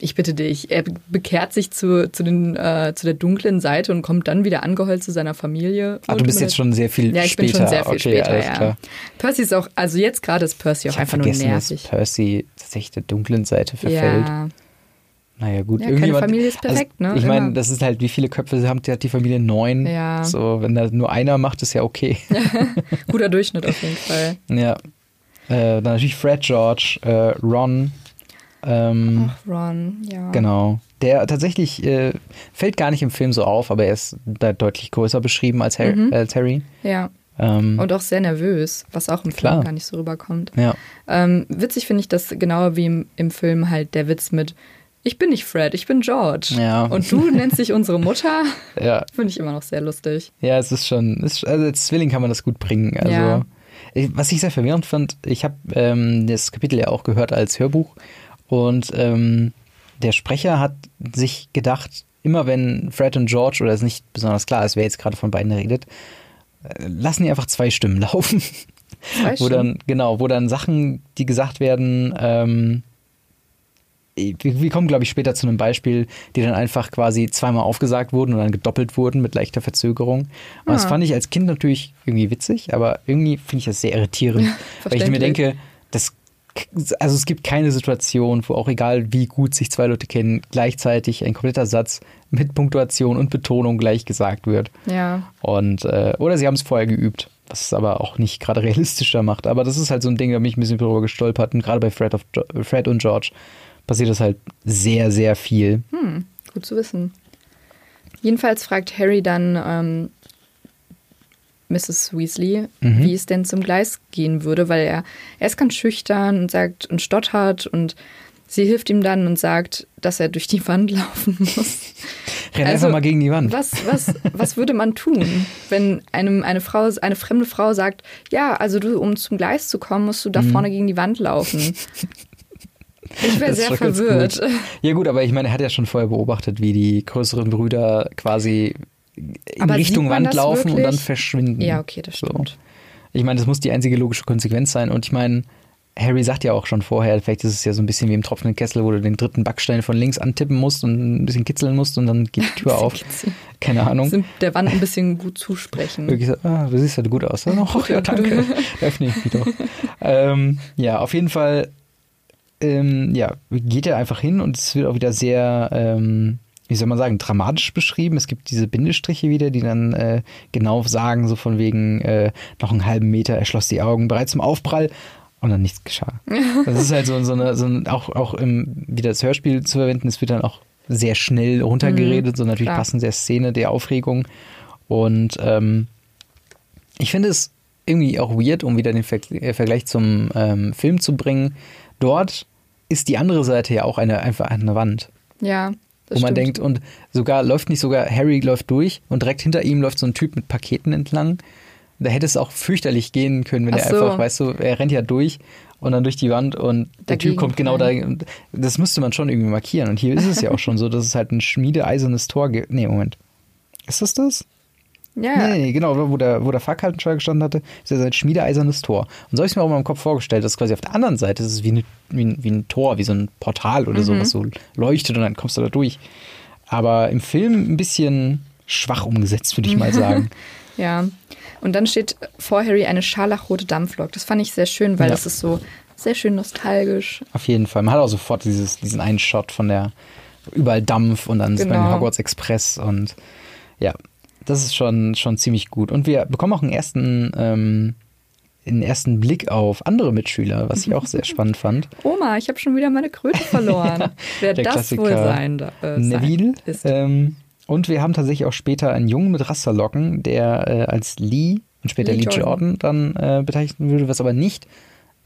Ich bitte dich, er bekehrt sich zu, zu, den, äh, zu der dunklen Seite und kommt dann wieder angeheult zu seiner Familie. Ach, du bist jetzt schon sehr viel Ja, ich später. bin schon sehr viel okay, später, alles ja. klar. Percy ist auch, also jetzt gerade ist Percy auch Ich einfach nur vergessen, dass nervig. Percy tatsächlich der dunklen Seite verfällt. Ja, Naja, gut. Ja, keine Familie ist perfekt, also, ne? Ich meine, das ist halt, wie viele Köpfe hat die, hat die Familie? Neun. Ja. So, wenn da nur einer macht, ist ja okay. guter Durchschnitt auf jeden Fall. ja. Äh, dann natürlich Fred, George, äh, Ron. Ähm, Ach, Ron, ja. Genau. Der tatsächlich äh, fällt gar nicht im Film so auf, aber er ist da deutlich größer beschrieben als Harry. Mhm. Als Harry. Ja, Ähm, und auch sehr nervös, was auch im Klar. Film gar nicht so rüberkommt. ja. Ähm, witzig finde ich das genau wie im, im Film halt der Witz mit ich bin nicht Fred, ich bin George. Ja. Und du nennst dich unsere Mutter. ja. Finde ich immer noch sehr lustig. Ja, es ist schon, es also als Zwilling kann man das gut bringen. Also, Ja. ich- was ich sehr verwirrend fand, ich habe ähm, das Kapitel ja auch gehört als Hörbuch und ähm, der Sprecher hat sich gedacht, immer wenn Fred und George, oder es nicht besonders klar ist, wer jetzt gerade von beiden redet, äh, lassen die einfach zwei Stimmen laufen. Zwei wo Stimmen? dann, genau, wo dann Sachen, die gesagt werden, ähm, wir, kommen, glaube ich, später zu einem Beispiel, die dann einfach quasi zweimal aufgesagt wurden und dann gedoppelt wurden mit leichter Verzögerung. Und das Ah. fand ich als Kind natürlich irgendwie witzig, aber irgendwie finde ich das sehr irritierend, weil ich mir denke, das also es gibt keine Situation, wo auch egal wie gut sich zwei Leute kennen, gleichzeitig ein kompletter Satz mit Punktuation und Betonung gleich gesagt wird. Ja. Und, äh, oder sie haben es vorher geübt, was es aber auch nicht gerade realistischer macht. Aber das ist halt so ein Ding, da bin ich ein bisschen drüber gestolpert. Und gerade bei Fred, of, Fred und George passiert das halt sehr, sehr viel. Hm, gut zu wissen. Jedenfalls fragt Harry dann ähm, Mrs. Weasley, Mhm. wie es denn zum Gleis gehen würde, weil er, er ist ganz schüchtern und sagt und stottert und sie hilft ihm dann und sagt, dass er durch die Wand laufen muss. Renn Also, einfach mal gegen die Wand. Was, was, was würde man tun, wenn einem eine Frau, eine fremde Frau sagt, ja, also du, um zum Gleis zu kommen, musst du Mhm. da vorne gegen die Wand laufen. Ich wäre sehr verwirrt. gut. Ja gut, aber ich meine, er hat ja schon vorher beobachtet, wie die größeren Brüder quasi in Aber Richtung Wand laufen und wirklich? dann verschwinden. Ja, okay, das So. stimmt. Ich meine, das muss die einzige logische Konsequenz sein. Und ich meine, Harry sagt ja auch schon vorher, vielleicht ist es ja so ein bisschen wie im tropfenden Kessel, wo du den dritten Backstein von links antippen musst und ein bisschen kitzeln musst und dann geht die Tür auf. Keine Ahnung. Sind der Wand ein bisschen gut zusprechen. Wirklich so, ah, du siehst ja gut aus. Oh, ja, danke. Öffne ich mich doch. ähm, ja, auf jeden Fall ähm, ja, geht er einfach hin und es wird auch wieder sehr, ähm, wie soll man sagen, dramatisch beschrieben. Es gibt diese Bindestriche wieder, die dann äh, genau sagen, so von wegen äh, noch einen halben Meter, er schloss die Augen bereit zum Aufprall und dann nichts geschah. Das ist halt so, so eine, so ein, auch, auch im, wieder das Hörspiel zu verwenden, es wird dann auch sehr schnell runtergeredet, so natürlich klar. passend der Szene, der Aufregung. Und ähm, ich finde es irgendwie auch weird, um wieder den Ver äh, Vergleich zum ähm, Film zu bringen. Dort ist die andere Seite ja auch eine, einfach eine Wand, Ja, das wo man stimmt. denkt, und sogar läuft nicht sogar, Harry läuft durch und direkt hinter ihm läuft so ein Typ mit Paketen entlang. Da hätte es auch fürchterlich gehen können, wenn Ach er so. einfach, weißt du, er rennt ja durch und dann durch die Wand und der Dagegen Typ kommt genau da. fallen. und Das müsste man schon irgendwie markieren. Und hier ist es ja auch schon so, dass es halt ein schmiedeeisernes Tor gibt. Nee, Moment. Ist das das? Ja, Nee, nee, genau, wo der, wo der Fahrkartenscheuer gestanden hatte, ist ja sein schmiedeeisernes Tor. Und so habe ich mir auch mal im Kopf vorgestellt, dass quasi auf der anderen Seite ist es wie, eine, wie, ein, wie ein Tor, wie so ein Portal oder so, was so leuchtet und dann kommst du da durch. Aber im Film ein bisschen schwach umgesetzt, würde ich mal sagen. ja. Und dann steht vor Harry eine scharlachrote Dampflok. Das fand ich sehr schön, weil Ja. das ist so sehr schön nostalgisch. Auf jeden Fall. Man hat auch sofort dieses, diesen einen Shot von der überall Dampf und dann ist beim Genau. Hogwarts Express und ja, das ist schon, schon ziemlich gut. Und wir bekommen auch einen ersten, ähm, einen ersten Blick auf andere Mitschüler, was ich auch sehr spannend fand. Oma, ich habe schon wieder meine Kröte verloren. Wer der das wohl Klassiker sein, da- äh, sein Neville. ist. Ähm, und wir haben tatsächlich auch später einen Jungen mit Rasterlocken, der äh, als Lee und später Lee Lee, Jordan. dann äh, bezeichnen würde, was aber nicht,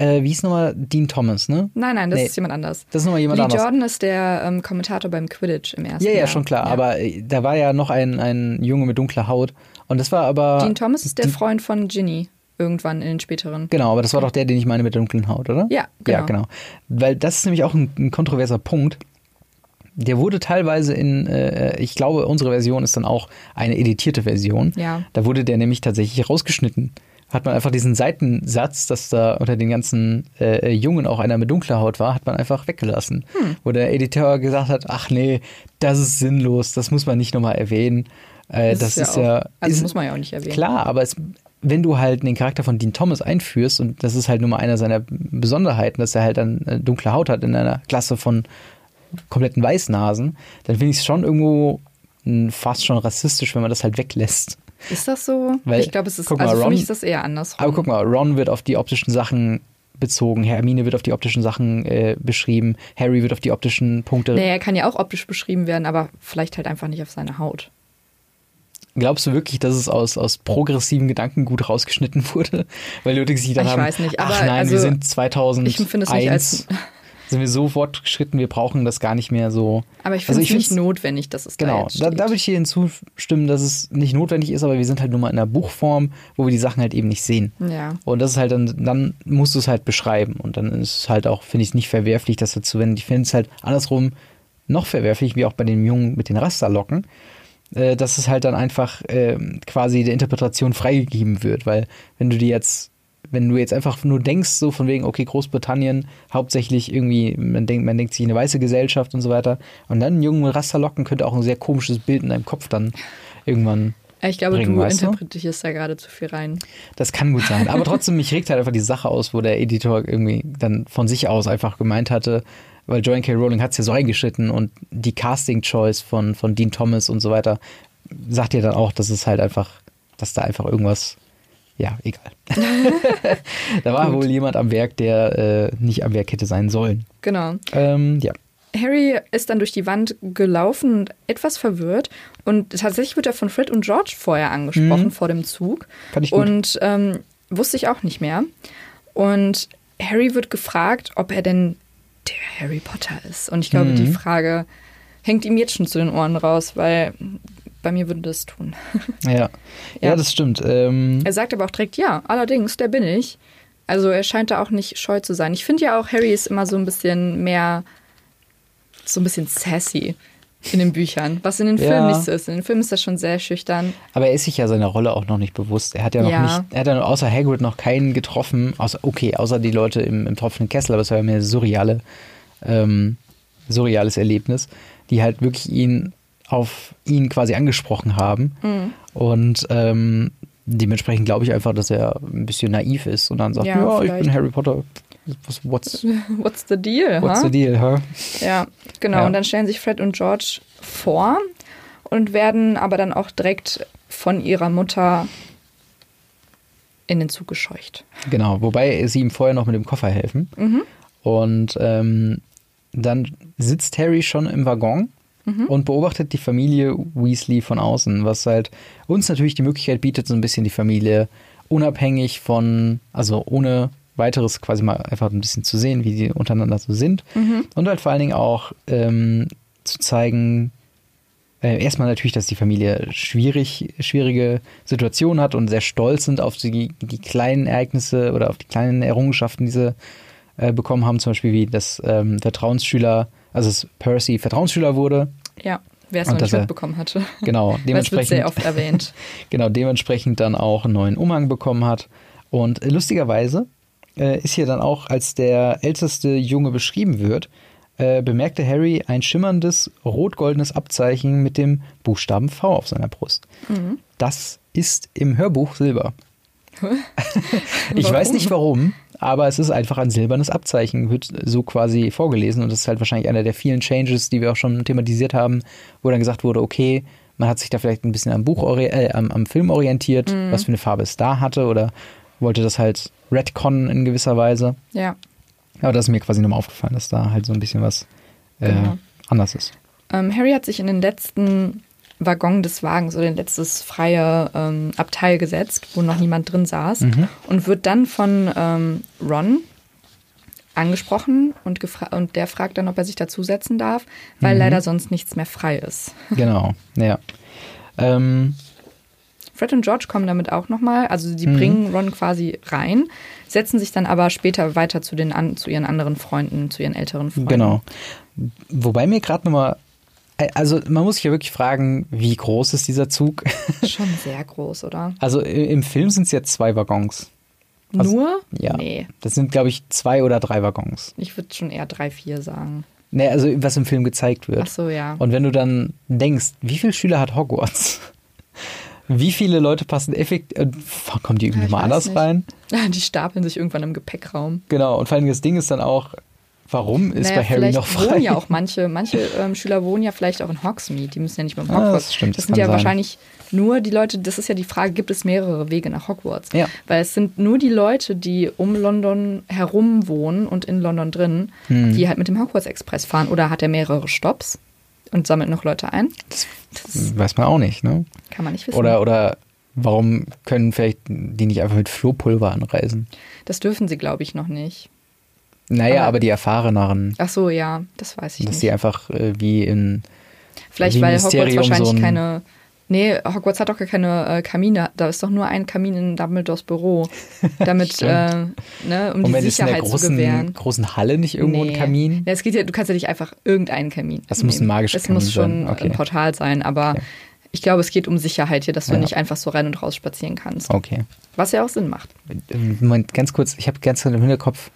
äh, wie hieß nochmal, Dean Thomas, ne? Nein, nein, das Nee. ist jemand anders. Das ist nochmal jemand Lee anderes. Jordan ist der ähm, Kommentator beim Quidditch im ersten Ja, ja, Jahr. schon klar. Aber äh, da war ja noch ein, ein Junge mit dunkler Haut. Und das war aber. Dean Thomas ist der Dean- Freund von Ginny irgendwann in den späteren. Genau, aber das war doch der, den ich meine mit der dunklen Haut, oder? Ja, Ja, genau. genau. Weil das ist nämlich auch ein, ein kontroverser Punkt. Der wurde teilweise in, äh, ich glaube, unsere Version ist dann auch eine editierte Version. Ja. Da wurde der nämlich tatsächlich rausgeschnitten. Hat man einfach diesen Seitensatz, dass da unter den ganzen äh, Jungen auch einer mit dunkler Haut war, hat man einfach weggelassen. Hm. Wo der Editor gesagt hat, ach nee, das ist sinnlos, das muss man nicht nochmal erwähnen. Äh, das, ist ja, auch, also ist, muss man ja auch nicht erwähnen. Klar, aber es, wenn du halt den Charakter von Dean Thomas einführst, und das ist halt nur mal einer seiner Besonderheiten, dass er halt dann äh, dunkle Haut hat in einer Klasse von kompletten Weißnasen, dann finde ich es schon irgendwo mh, fast schon rassistisch, wenn man das halt weglässt. Ist das so? Weil, ich glaube, es ist mal, also für Ron- mich ist das eher andersrum. Aber guck mal, Ron wird auf die optischen Sachen bezogen, Hermine wird auf die optischen Sachen äh, beschrieben, Harry wird auf die optischen Punkte. Naja, er kann ja auch optisch beschrieben werden, aber vielleicht halt einfach nicht auf seine Haut. Glaubst du wirklich, dass es aus, aus progressivem Gedankengut rausgeschnitten wurde? Weil Leute sich dann Ich haben, weiß nicht, ach aber nein, also, wir sind 2001, Ich empfinde es nicht als. Sind wir so fortgeschritten, wir brauchen das gar nicht mehr so. Aber ich Also finde ich es nicht notwendig, dass es da Genau, da, da würde ich dir hinzustimmen, dass es nicht notwendig ist, aber wir sind halt nur mal in einer Buchform, wo wir die Sachen halt eben nicht sehen. ja. Und das ist halt dann, dann musst du es halt beschreiben. Und dann ist es halt auch, finde ich es nicht verwerflich, das dazu wenden. Ich finde es halt andersrum noch verwerflich, wie auch bei dem Jungen mit den Rasterlocken, äh, dass es halt dann einfach ähm, quasi der Interpretation freigegeben wird. Weil wenn du dir jetzt, wenn du jetzt einfach nur denkst, so von wegen, okay, Großbritannien, hauptsächlich irgendwie, man denkt, man denkt sich eine weiße Gesellschaft und so weiter, und dann einen Jungen mit Rasterlocken könnte auch ein sehr komisches Bild in deinem Kopf dann irgendwann Ich glaube, bringen, du weißt du? interpretierst da gerade zu viel rein. Das kann gut sein. Aber trotzdem, mich regt halt einfach die Sache aus, wo der Editor irgendwie dann von sich aus einfach gemeint hatte, weil Joanne K. Rowling hat es ja so eingeschnitten und die Casting-Choice von, von Dean Thomas und so weiter sagt ihr dann auch, dass es halt einfach, dass da einfach irgendwas, ja, egal. da war wohl jemand am Werk, der äh, nicht am Werk hätte sein sollen. Genau. Ähm, ja. Harry ist dann durch die Wand gelaufen und etwas verwirrt. Und tatsächlich wird er von Fred und George vorher angesprochen, Mhm. vor dem Zug. Fand ich gut. Und ähm, wusste ich auch nicht mehr. Und Harry wird gefragt, ob er denn der Harry Potter ist. Und ich glaube, Mhm. die Frage hängt ihm jetzt schon zu den Ohren raus, weil bei mir würde das tun. ja. ja. Ja. das stimmt. Ähm, Er sagt aber auch direkt, ja, allerdings, der bin ich. Also er scheint da auch nicht scheu zu sein. Ich finde ja auch, Harry ist immer so ein bisschen mehr, so ein bisschen sassy in den Büchern, was in den Ja. Filmen nicht so ist. In den Filmen ist das schon sehr schüchtern. Aber er ist sich ja seiner Rolle auch noch nicht bewusst. Er hat ja noch Ja. nicht, er hat ja außer Hagrid noch keinen getroffen, außer, okay, außer die Leute im, im tropfenden Kessel, aber es war ja mehr surreale, ähm, surreales Erlebnis, die halt wirklich ihn auf ihn quasi angesprochen haben. Mhm. Und ähm, dementsprechend glaube ich einfach, dass er ein bisschen naiv ist und dann sagt, Ja, ja, ich bin Harry Potter. What's, What's the deal? what's huh? the deal, huh? Ja, genau. Ja. Und dann stellen sich Fred und George vor und werden aber dann auch direkt von ihrer Mutter in den Zug gescheucht. Genau, wobei sie ihm vorher noch mit dem Koffer helfen. Mhm. Und ähm, dann sitzt Harry schon im Waggon Mhm. und beobachtet die Familie Weasley von außen, was halt uns natürlich die Möglichkeit bietet, so ein bisschen die Familie unabhängig von, also ohne weiteres quasi mal einfach ein bisschen zu sehen, wie die untereinander so sind. Mhm. Und halt vor allen Dingen auch ähm, zu zeigen, äh, erstmal natürlich, dass die Familie schwierig, schwierige Situationen hat und sehr stolz sind auf die, die kleinen Ereignisse oder auf die kleinen Errungenschaften, die sie äh, bekommen haben. Zum Beispiel wie das ähm, Vertrauensschüler, also dass Percy Vertrauensschüler wurde. Ja, wer es noch nicht mitbekommen hatte. Genau, Das wird dementsprechend, sehr oft erwähnt. genau, dementsprechend dann auch einen neuen Umhang bekommen hat. Und lustigerweise äh, ist hier dann auch, als der älteste Junge beschrieben wird, äh, bemerkte Harry ein schimmerndes rot-goldenes Abzeichen mit dem Buchstaben V auf seiner Brust. Mhm. Das ist im Hörbuch Silber. Ich weiß nicht warum, aber es ist einfach ein silbernes Abzeichen, wird so quasi vorgelesen und das ist halt wahrscheinlich einer der vielen Changes, die wir auch schon thematisiert haben, wo dann gesagt wurde, okay, man hat sich da vielleicht ein bisschen am Buch äh, am, am Film orientiert, Mhm. was für eine Farbe es da hatte oder wollte das halt retconnen in gewisser Weise. Ja. Aber das ist mir quasi nochmal aufgefallen, dass da halt so ein bisschen was äh, Genau. anders ist. Ähm, Harry hat sich in den letzten Waggon des Wagens oder in letztes freie ähm, Abteil gesetzt, wo noch niemand drin saß Mhm. und wird dann von ähm, Ron angesprochen und, und der fragt dann, ob er sich dazusetzen darf, weil Mhm. leider sonst nichts mehr frei ist. Genau, ja. Ähm, Fred und George kommen damit auch nochmal, also die Mhm. bringen Ron quasi rein, setzen sich dann aber später weiter zu, den an, zu ihren anderen Freunden, zu ihren älteren Freunden. Genau. Wobei mir gerade nochmal, also man muss sich ja wirklich fragen, wie groß ist dieser Zug? Schon sehr groß, oder? Also im Film sind es ja zwei Waggons. Was- Nur? Ja. Nee, Das sind, glaube ich, zwei oder drei Waggons. ich würde schon eher drei, vier sagen. Ne, also was im Film gezeigt wird. Ach so, ja. Und wenn du dann denkst, wie viele Schüler hat Hogwarts? Wie viele Leute passen effektiv, äh, kommen die irgendwie Ja, mal anders nicht. rein? Die stapeln sich irgendwann im Gepäckraum. Genau, und vor allem das Ding ist dann auch, warum ist naja, bei Harry noch frei? wohnen ja auch manche, manche ähm, Schüler wohnen ja vielleicht auch in Hogsmeade. Die müssen ja nicht mit dem Ah, Hogwarts. das stimmt, das das sind ja sein. wahrscheinlich nur die Leute, das ist ja die Frage, gibt es mehrere Wege nach Hogwarts? Ja. Weil es sind nur die Leute, die um London herum wohnen und in London drin, Hm. die halt mit dem Hogwarts Express fahren. Oder hat er mehrere Stops und sammelt noch Leute ein? Das Weiß man auch nicht, ne? kann man nicht wissen. Oder, oder warum können vielleicht die nicht einfach mit Flohpulver anreisen? das dürfen sie, glaube ich, noch nicht. Naja, Aber- aber, die Erfahreneren, Ach so, ja, das weiß ich dass nicht. die einfach äh, wie in. Vielleicht, wie weil Hogwarts Mysterium wahrscheinlich so ein- keine. Nee, Hogwarts hat doch gar keine äh, Kamine. Da ist doch nur ein Kamin in Dumbledores Büro. Damit, äh, ne, um die Moment, ist in der Sicherheit zu großen, gewähren. großen Halle nicht irgendwo ein Kamin? Ja, es geht ja, du kannst ja nicht einfach irgendeinen Kamin. Das muss ein nehmen. magischer Es muss Kamin schon sein. Okay. ein Portal sein, aber Okay. ich glaube, es geht um Sicherheit hier, dass du Ja. nicht einfach so rein und raus spazieren kannst. Okay. Was ja auch Sinn macht. Moment, ganz kurz, ich habe ganz im Hinterkopf,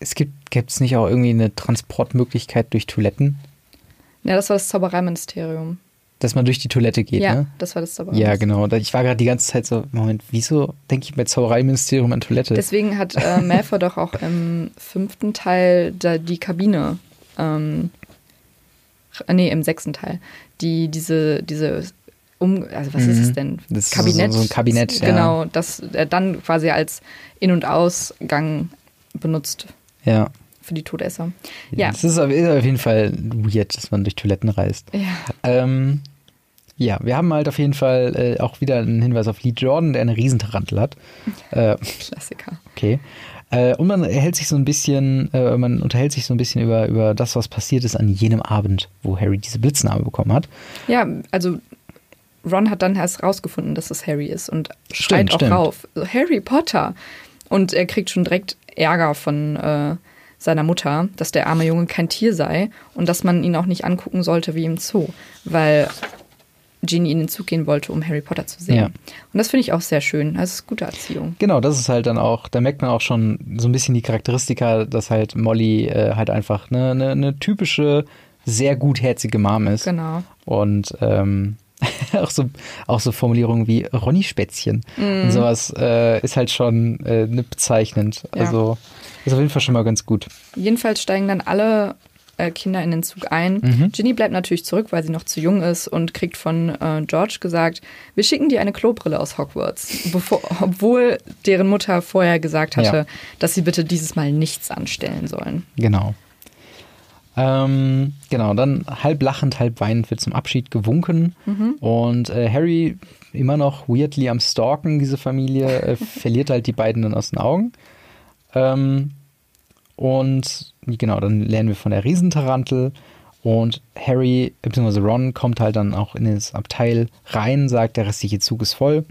es gibt es nicht auch irgendwie eine Transportmöglichkeit durch Toiletten? Ja, das war das Zaubereiministerium. dass man durch die Toilette geht, Ja, ne? das war das Zauberei. Ja, genau. Ich war gerade die ganze Zeit so, Moment, wieso denke ich bei Zaubereiministerium an Toilette? Deswegen hat äh, Malfoy doch auch im fünften Teil da die Kabine, ähm, äh, nee, im sechsten Teil, die diese, diese um, also was ist es denn? Mhm. Das ist so- so ein Kabinett, ja. Genau, das er dann quasi als In- und Ausgang benutzt ja. für die Todesser. Ja. Das ist auf, jeden Fall weird, dass man durch Toiletten reist. Ja. Ähm, ja, wir haben halt auf jeden Fall äh, auch wieder einen Hinweis auf Lee Jordan, der eine Riesentarantel hat. Äh, Klassiker. okay. Äh, und man erhält sich so ein bisschen, äh, man unterhält sich so ein bisschen über, über das, was passiert ist an jenem Abend, wo Harry diese Blitznarbe bekommen hat. Ja, also Ron hat dann erst rausgefunden, dass es Harry ist und schreit Stimmt, auch stimmt. rauf, Harry Potter. Und er kriegt schon direkt Ärger von äh, seiner Mutter, dass der arme Junge kein Tier sei und dass man ihn auch nicht angucken sollte wie im Zoo, weil Ginny in den Zug gehen wollte, um Harry Potter zu sehen. Ja. Und das finde ich auch sehr schön. Das ist gute Erziehung. Genau, das ist halt dann auch, da merkt man auch schon so ein bisschen die Charakteristika, dass halt Molly äh, halt einfach eine, eine, eine typische, sehr gutherzige Mom ist. Genau. Und ähm, auch, so, auch so Formulierungen wie Ronny Spätzchen und sowas äh, ist halt schon äh, ne, bezeichnend. Ja. Also ist auf jeden Fall schon mal ganz gut. Jedenfalls steigen dann alle äh, Kinder in den Zug ein. Mhm. Ginny bleibt natürlich zurück, weil sie noch zu jung ist und kriegt von äh, George gesagt, wir schicken dir eine Klobrille aus Hogwarts, bevor, obwohl deren Mutter vorher gesagt hatte, Ja. dass sie bitte dieses Mal nichts anstellen sollen. Genau. Ähm, genau, dann halb lachend, halb weinend wird zum Abschied gewunken. Und äh, Harry, immer noch weirdly am Stalken, diese Familie, äh, verliert halt die beiden dann aus den Augen. Ähm, und genau, dann lernen wir von der Riesentarantel. Und Harry, beziehungsweise Ron, kommt halt dann auch in das Abteil rein, sagt, der restliche Zug ist voll.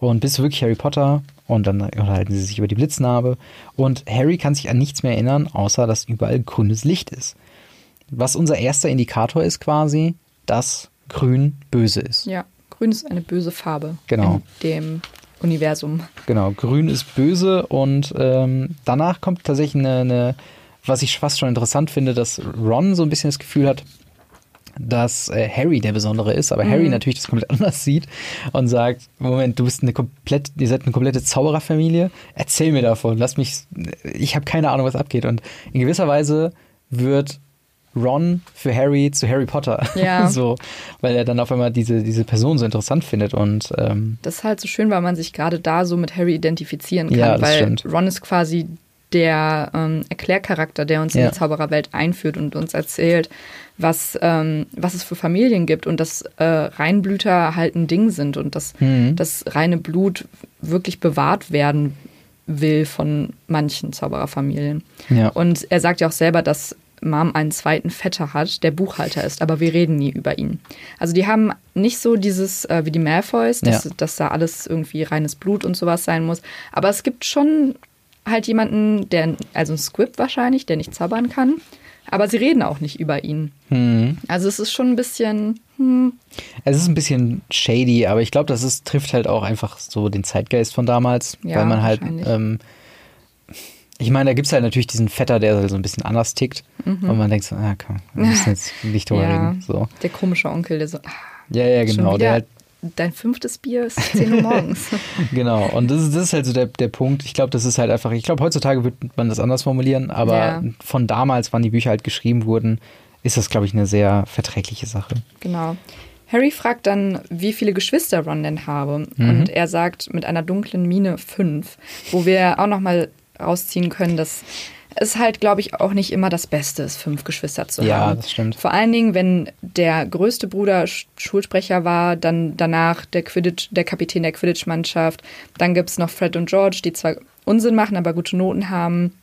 Und bist du wirklich Harry Potter? Und dann unterhalten sie sich über die Blitznarbe. Und Harry kann sich an nichts mehr erinnern, außer dass überall grünes Licht ist. Was unser erster Indikator ist quasi, dass grün böse ist. Ja, grün ist eine böse Farbe Genau. in dem Universum. Genau, grün ist böse und ähm, danach kommt tatsächlich eine, eine, was ich fast schon interessant finde, dass Ron so ein bisschen das Gefühl hat, dass äh, Harry der Besondere ist, aber Harry natürlich das komplett anders sieht und sagt, Moment, du bist eine komplett, ihr seid eine komplette Zaubererfamilie, erzähl mir davon, lass mich, ich habe keine Ahnung, was abgeht und in gewisser Weise wird Ron für Harry zu Harry Potter, Ja. so, weil er dann auf einmal diese, diese Person so interessant findet und ähm, Das ist halt so schön, weil man sich gerade da so mit Harry identifizieren kann, Ja, weil stimmt. Ron ist quasi der ähm, Erklärcharakter, der uns in Ja. die Zaubererwelt einführt und uns erzählt, was, ähm, was es für Familien gibt und dass äh, Reinblüter halt ein Ding sind und dass Mhm. das reine Blut wirklich bewahrt werden will von manchen Zaubererfamilien. ja. Und er sagt ja auch selber, dass Mom einen zweiten Vetter hat, der Buchhalter ist, aber wir reden nie über ihn. Also die haben nicht so dieses äh, wie die Malfoys, dass, Ja. dass da alles irgendwie reines Blut und sowas sein muss. Aber es gibt schon halt jemanden, der, also ein Squib wahrscheinlich, der nicht zaubern kann. Aber sie reden auch nicht über ihn. Mhm. Also es ist schon ein bisschen, hm, Es ist ein bisschen shady, aber ich glaube, das ist, trifft halt auch einfach so den Zeitgeist von damals, Ja, weil man halt, ähm, ich meine, da gibt es halt natürlich diesen Vetter, der so ein bisschen anders tickt und man denkt so, ah komm, wir müssen jetzt nicht drüber Mhm. ja, reden. So. der komische Onkel, der so, ah, Ja, ja, genau. Der halt, dein fünftes Bier ist 10 Uhr morgens. genau. Und das ist, das ist halt so der, der Punkt. Ich glaube, das ist halt einfach, ich glaube, heutzutage wird man das anders formulieren, aber Ja. von damals, wann die Bücher halt geschrieben wurden, ist das, glaube ich, eine sehr verträgliche Sache. Genau. Harry fragt dann, wie viele Geschwister Ron denn habe. Mhm. Und er sagt mit einer dunklen Miene fünf, wo wir auch nochmal rausziehen können, dass es halt, glaube ich, auch nicht immer das Beste ist, fünf Geschwister zu Ja, haben. das stimmt. Vor allen Dingen, wenn der größte Bruder Sch- Schulsprecher war, dann danach der Quidditch, der Kapitän der Quidditch-Mannschaft. Dann gibt es noch Fred und George, die zwar Unsinn machen, aber gute Noten haben.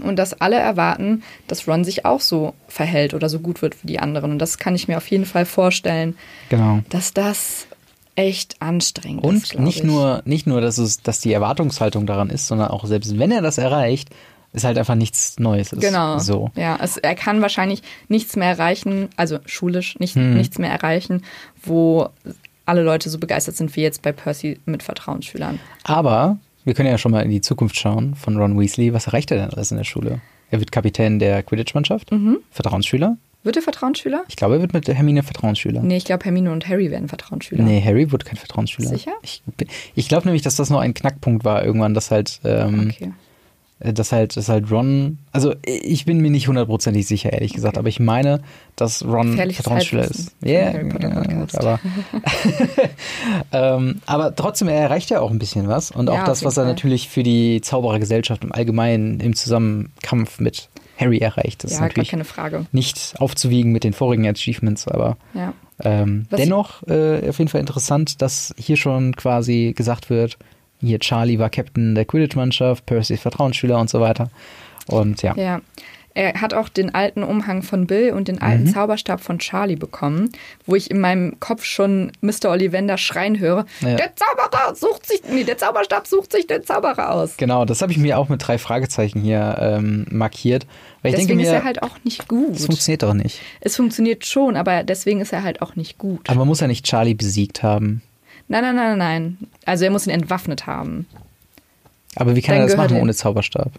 Und dass alle erwarten, dass Ron sich auch so verhält oder so gut wird wie die anderen. Und das kann ich mir auf jeden Fall vorstellen, Genau. dass das echt anstrengend ist. Und glaub nicht ich. nur, nicht nur, dass es, dass die Erwartungshaltung daran ist, sondern auch selbst wenn er das erreicht, ist halt einfach nichts Neues. Ist Genau. So. Ja, es, er kann wahrscheinlich nichts mehr erreichen, also schulisch nicht, Hm. nichts mehr erreichen, wo alle Leute so begeistert sind wie jetzt bei Percy mit Vertrauensschülern. Aber wir können ja schon mal in die Zukunft schauen von Ron Weasley. Was erreicht er denn alles in der Schule? Er wird Kapitän der Quidditch-Mannschaft, Mhm. Vertrauensschüler, Wird er Vertrauensschüler? Ich glaube, er wird mit Hermine Vertrauensschüler. Nee, ich glaube, Hermine und Harry werden Vertrauensschüler. Nee, Harry wird kein Vertrauensschüler. Sicher? Ich, ich glaube nämlich, dass das noch ein Knackpunkt war irgendwann, dass halt, ähm, Okay. äh, dass halt, dass halt Ron, also ich bin mir nicht hundertprozentig sicher, ehrlich gesagt, Okay. aber ich meine, dass Ron Vertrauensschüler Halbwissen ist. vom Ja, Harry Potter ja, Podcast. gut, aber, ähm, aber trotzdem, er erreicht ja auch ein bisschen was und Ja, auch auf das, was er Fall. natürlich für die Zauberergesellschaft im Allgemeinen im Zusammenkampf mit Harry erreicht. Das ist Ja, gar natürlich keine Frage. nicht aufzuwiegen mit den vorigen Achievements, aber Ja. ähm, dennoch äh, auf jeden Fall interessant, dass hier schon quasi gesagt wird, hier Charlie war Captain der Quidditch-Mannschaft, Percy ist Vertrauensschüler und so weiter. Und ja, Ja. Er hat auch den alten Umhang von Bill und den alten Mhm. Zauberstab von Charlie bekommen, wo ich in meinem Kopf schon Mr. Ollivander schreien höre. Ja. Der Zauberer sucht sich, nee, der Zauberstab sucht sich den Zauberer aus. genau, das habe ich mir auch mit drei Fragezeichen hier ähm, markiert. Weil deswegen denke ist mir, er halt auch nicht gut. das funktioniert doch nicht. es funktioniert schon, aber deswegen ist er halt auch nicht gut. Aber man muss ja nicht Charlie besiegt haben. Nein, nein, nein, nein. Also er muss ihn entwaffnet haben. Aber wie kann Dann er das machen ohne Zauberstab?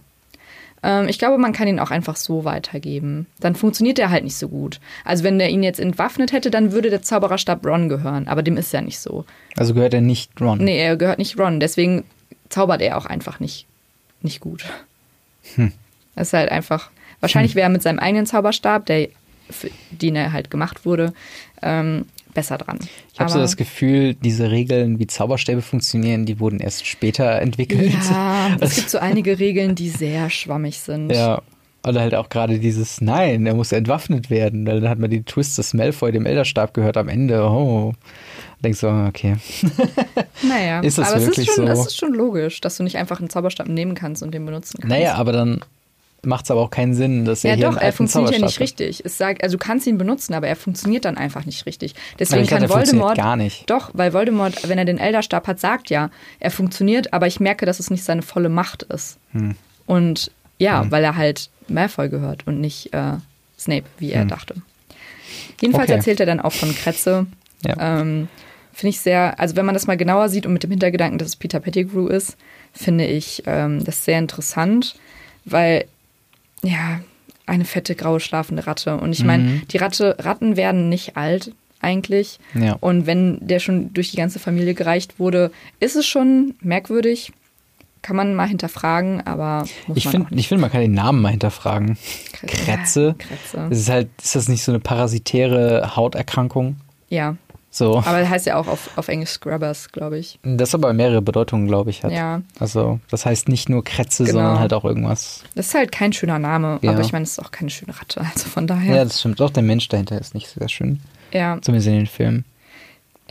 Ähm, ich glaube, man kann ihn auch einfach so weitergeben. Dann funktioniert er halt nicht so gut. Also wenn er ihn jetzt entwaffnet hätte, dann würde der Zaubererstab Ron gehören. Aber dem ist ja nicht so. Also gehört er nicht Ron. Nee, er gehört nicht Ron. Deswegen zaubert er auch einfach nicht, nicht gut. Hm. Das ist halt einfach. Wahrscheinlich wäre er mit seinem eigenen Zauberstab, der, für den er halt gemacht wurde, ähm, besser dran. Ich habe so das Gefühl, diese Regeln, wie Zauberstäbe funktionieren, die wurden erst später entwickelt. Ja, es gibt so einige Regeln, die sehr schwammig sind. Ja. Oder halt auch gerade dieses Nein, er muss entwaffnet werden. Dann hat man die Twist, dass Malfoy dem Elderstab gehört am Ende. Oh. Denkst du, okay. Naja, Ist das aber es wirklich ist, schon, so? es ist schon logisch, dass du nicht einfach einen Zauberstab nehmen kannst und den benutzen kannst. Naja, aber dann macht es aber auch keinen Sinn, dass er ja, doch, er funktioniert ja nicht richtig. Es sagt, also du kannst ihn benutzen, aber er funktioniert dann einfach nicht richtig. Deswegen dachte, kann funktioniert Voldemort gar nicht. Doch, weil Voldemort, wenn er den Elderstab hat, sagt ja, er funktioniert, aber ich merke, dass es nicht seine volle Macht ist. Hm. Und ja, weil er halt Malfoy gehört und nicht äh, Snape, wie er dachte. Jedenfalls Hm. Okay. erzählt er dann auch von Kretze. Ja. Ähm, finde ich sehr, also wenn man das mal genauer sieht und mit dem Hintergedanken, dass es Peter Pettigrew ist, finde ich ähm, das sehr interessant, weil ja, eine fette graue schlafende Ratte. Und ich meine, Mhm. die Ratte, Ratten werden nicht alt eigentlich. Ja. Und wenn der schon durch die ganze Familie gereicht wurde, ist es schon merkwürdig. Kann man mal hinterfragen, aber Ich finde, ich find, man kann den Namen mal hinterfragen. Kretze. Kretze. Kretze. Ist halt, ist das nicht so eine parasitäre Hauterkrankung? Ja, So. aber das heißt ja auch auf, auf Englisch Scrubbers, glaube ich. Das aber mehrere Bedeutungen, glaube ich, hat. Ja. Also, das heißt nicht nur Kretze, Genau. sondern halt auch irgendwas. Das ist halt kein schöner Name, Ja. aber ich meine, es ist auch keine schöne Ratte. Also von Ja, daher. das stimmt. Auch der Mensch dahinter ist nicht sehr schön. Ja. Zumindest in den Filmen.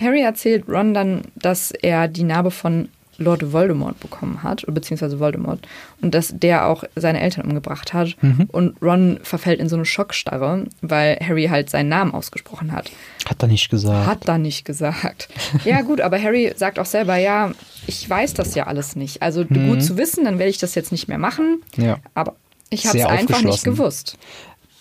Harry erzählt Ron dann, dass er die Narbe von Lord Voldemort bekommen hat, beziehungsweise Voldemort, und dass der auch seine Eltern umgebracht hat. Mhm. Und Ron verfällt in so eine Schockstarre, weil Harry halt seinen Namen ausgesprochen hat. Hat er nicht gesagt. Hat da nicht gesagt. Ja, gut, aber Harry sagt auch selber, ja, ich weiß das ja alles nicht. Also gut zu wissen, dann werde ich das jetzt nicht mehr machen. Ja. Aber ich habe es einfach nicht gewusst.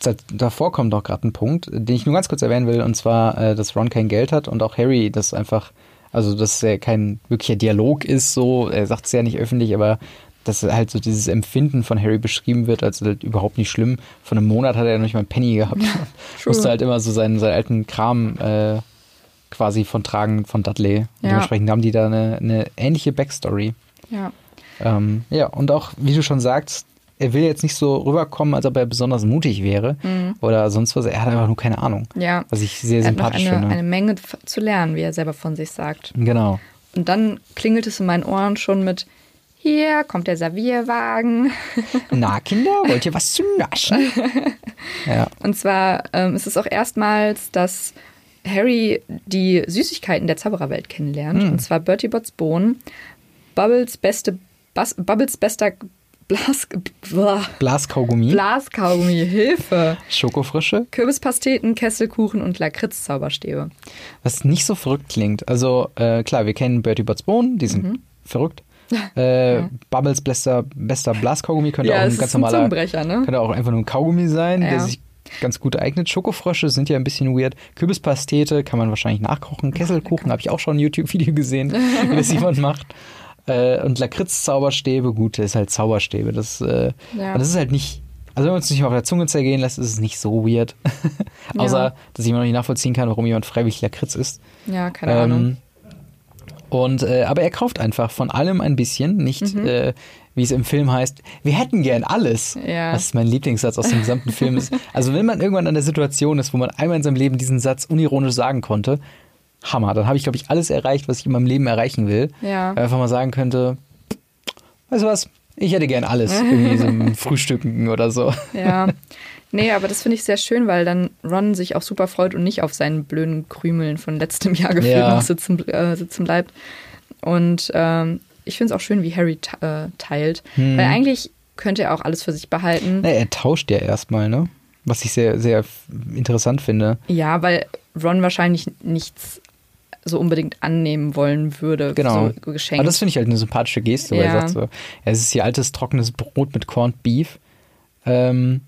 Da- Davor kommt doch gerade ein Punkt, den ich nur ganz kurz erwähnen will, und zwar, äh, dass Ron kein Geld hat und auch Harry das einfach, also dass er kein wirklicher Dialog ist, so, er sagt es ja nicht öffentlich, aber dass halt so dieses Empfinden von Harry beschrieben wird, als halt überhaupt nicht schlimm. Von einem Monat hat er noch nicht mal einen Penny gehabt. Musste halt immer so seinen, seinen alten Kram äh, quasi von tragen von Dudley. Ja. Dementsprechend haben die da eine, eine ähnliche Backstory. Ja. Ähm, ja, und auch, wie du schon sagst, er will jetzt nicht so rüberkommen, als ob er besonders mutig wäre oder sonst was. Er hat einfach nur keine Ahnung. Mhm. Ja. Was ich sehr Er hat noch sympathisch eine, finde. eine Menge zu lernen, wie er selber von sich sagt. Genau. Und dann klingelt es in meinen Ohren schon mit hier kommt der Servierwagen. Na, Kinder, wollt ihr was zu naschen? ja. Und zwar ähm, ist es auch erstmals, dass Harry die Süßigkeiten der Zaubererwelt kennenlernt. Hm. Und zwar Bertie Botts Bohnen, Bubbles beste Bas, Bubbles bester Blas. Blaskaugummi, Blaskaugummi, Hilfe. Schokofrische, Kürbispasteten, Kesselkuchen und Lakritz-Zauberstäbe. was nicht so verrückt klingt. Also, äh, klar, wir kennen Bertie Botts Bohnen, die sind Mhm. verrückt. Äh, Bubbles bester, bester Blaskaugummi könnte auch ein ganz ein normaler, ne? könnte auch einfach nur ein Kaugummi sein, der Ja. sich ganz gut eignet. Schokofrösche sind ja ein bisschen weird. Kürbispastete kann man wahrscheinlich nachkochen. Kesselkuchen habe ich auch schon ein YouTube-Video gesehen, wie das jemand macht. Äh, und Lakritz-Zauberstäbe, gut, das ist halt Zauberstäbe. Das, äh, Ja. das ist halt nicht Also wenn man es nicht mal auf der Zunge zergehen lässt, ist es nicht so weird. Außer, Ja. dass ich immer noch nicht nachvollziehen kann, warum jemand freiwillig Lakritz isst. Ja, keine Ahnung. Ähm, und, äh, aber er kauft einfach von allem ein bisschen, nicht Mhm. äh, wie es im Film heißt, wir hätten gern alles. Ja. Das ist mein Lieblingssatz aus dem gesamten Film. Ist. Also wenn man irgendwann an der Situation ist, wo man einmal in seinem Leben diesen Satz unironisch sagen konnte, Hammer, dann habe ich, glaube ich, alles erreicht, was ich in meinem Leben erreichen will. Ja. Man einfach mal sagen könnte, weißt du was, ich hätte gern alles. Irgendwie so ein Frühstücken oder so. Ja. Nee, aber das finde ich sehr schön, weil dann Ron sich auch super freut und nicht auf seinen blöden Krümeln von letztem Jahr gefühlt Ja. noch sitzen, äh, sitzen bleibt. Und ähm, ich finde es auch schön, wie Harry äh, teilt. Hm. Weil eigentlich könnte er auch alles für sich behalten. Nee, er tauscht ja erstmal, ne? Was ich sehr, sehr interessant finde. Ja, weil Ron wahrscheinlich nichts so unbedingt annehmen wollen würde, Genau. so geschenkt. Aber das finde ich halt eine sympathische Geste, weil er Ja. sagt so, es ist hier altes, trockenes Brot mit Corned Beef. Ähm,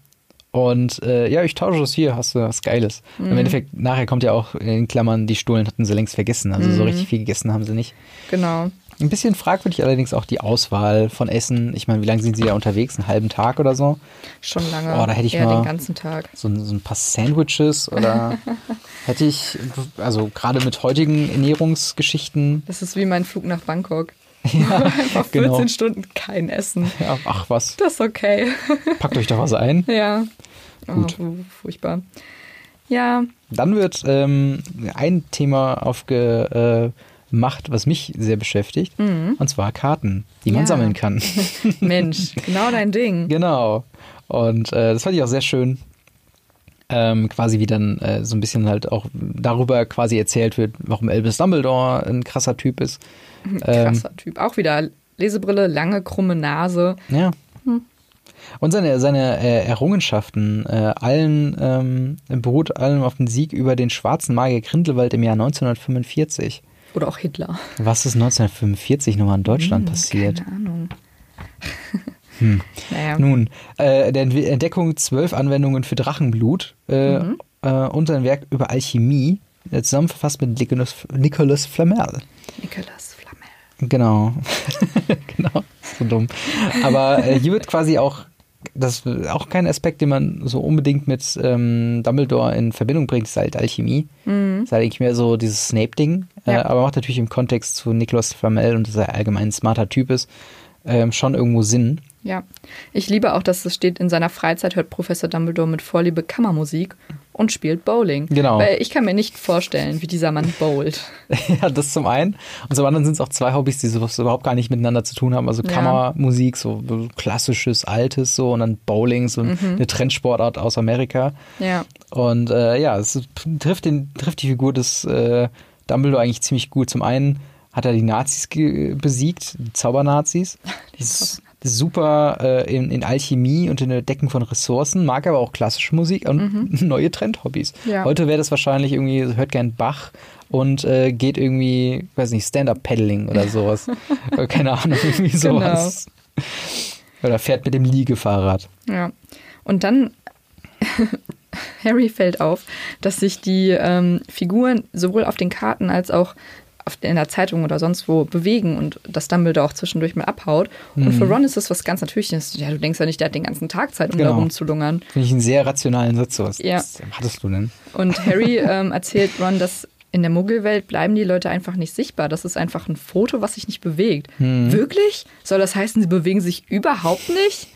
und äh, ja, ich tausche das hier, hast du was Geiles. Mhm. Im Endeffekt, nachher kommt ja auch in Klammern, die Stullen hatten sie längst vergessen. Also Mhm. so richtig viel gegessen haben sie nicht. genau. Ein bisschen fragwürdig allerdings auch die Auswahl von Essen. Ich meine, wie lange sind sie da unterwegs? Einen halben Tag oder so? Schon lange. Oh, da hätte ich eher mal- den ganzen Tag. So, ein- so ein paar Sandwiches oder hätte ich, also gerade mit heutigen Ernährungsgeschichten, Das ist wie mein Flug nach Bangkok. Einfach 14 genau. Stunden kein Essen. ja, ach was, Das ist okay. packt euch doch was ein. Ja. Gut. Oh, furchtbar. Ja, Dann wird ähm, ein Thema aufgemacht, was mich sehr beschäftigt, und zwar Karten, die man Mhm. Ja. sammeln kann. Mensch, genau dein Ding. genau. Und äh, das fand ich auch sehr schön. Ähm, quasi wie dann äh, so ein bisschen halt auch darüber quasi erzählt wird, warum Albus Dumbledore ein krasser Typ ist. Ähm, Krasser Typ. Auch wieder Lesebrille, lange, krumme Nase. Ja. Hm. Und seine, seine äh, Errungenschaften, äh, allen ähm, beruht allem auf den Sieg über den schwarzen Magier Grindelwald im Jahr 1945. Oder auch Hitler. Was ist 1945 nochmal in Deutschland passiert? Keine Ahnung. Hm. Naja. Nun, äh, der Entdeckung zwölf Anwendungen für Drachenblut äh, Mhm. äh, und sein Werk über Alchemie, äh, zusammenverfasst mit Nicolas, Nicolas Flamel. Nicolas Flamel. Genau. genau. So dumm. Aber äh, hier wird quasi auch, das ist auch kein Aspekt, den man so unbedingt mit ähm, Dumbledore in Verbindung bringt, ist halt Alchemie. Mhm. Ist halt eigentlich mehr so dieses Snape-Ding. Äh, Ja. aber macht natürlich im Kontext zu Nicolas Flamel und dass er allgemein ein smarter Typ ist, ähm, schon irgendwo Sinn. Ja. Ich liebe auch, dass es steht, in seiner Freizeit hört Professor Dumbledore mit Vorliebe Kammermusik und spielt Bowling. Genau. Weil ich kann mir nicht vorstellen, wie dieser Mann bowlt. ja, das zum einen. Und zum anderen sind es auch zwei Hobbys, die sowas überhaupt gar nicht miteinander zu tun haben. Also Ja. Kammermusik, so so klassisches, altes, so und dann Bowling, so Mhm. eine Trendsportart aus Amerika. Ja. Und äh, ja, es trifft, den, trifft die Figur des äh, Dumbledore eigentlich ziemlich gut. Zum einen hat er die Nazis besiegt, die Zaubernazis. Die Ist super äh, in, in Alchemie und in der Decken von Ressourcen, mag aber auch klassische Musik und neue Trendhobbys. Mhm. Ja. Heute wäre das wahrscheinlich irgendwie, hört gern Bach und äh, geht irgendwie, weiß nicht, Stand-Up-Paddling oder sowas. Keine Ahnung, irgendwie Genau. sowas. Oder fährt mit dem Liegefahrrad. Ja. Und dann Harry fällt auf, dass sich die ähm, Figuren sowohl auf den Karten als auch in der Zeitung oder sonst wo bewegen und dass Dumbledore auch zwischendurch mal abhaut. Und Mhm. für Ron ist das was ganz Natürliches. Ja, du denkst ja nicht, der hat den ganzen Tag Zeit, um Genau. da rumzulungern. Finde ich einen sehr rationalen Satz. Was, Ja. hattest du denn? Und Harry ähm, erzählt Ron, dass in der Muggelwelt bleiben die Leute einfach nicht sichtbar. Das ist einfach ein Foto, was sich nicht bewegt. Mhm. Wirklich? Soll das heißen, sie bewegen sich überhaupt nicht?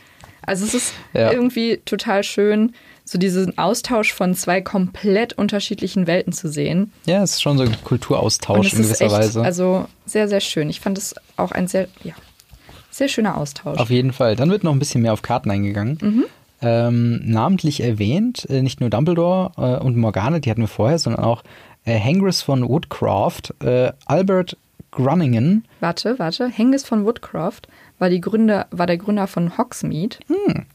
Also es ist Ja. irgendwie total schön, so diesen Austausch von zwei komplett unterschiedlichen Welten zu sehen. Ja, es ist schon so ein Kulturaustausch in gewisser echt, Weise. also sehr, sehr schön. Ich fand es auch ein sehr, ja, sehr schöner Austausch. Auf jeden Fall. Dann wird noch ein bisschen mehr auf Karten eingegangen. Mhm. Ähm, namentlich erwähnt, äh, nicht nur Dumbledore äh, und Morgana, die hatten wir vorher, sondern auch äh, Hengris von Woodcroft, äh, Albert Grunningen, Warte, warte. Hengis von Woodcroft war, die Gründer, war der Gründer von Hogsmeade. Hm.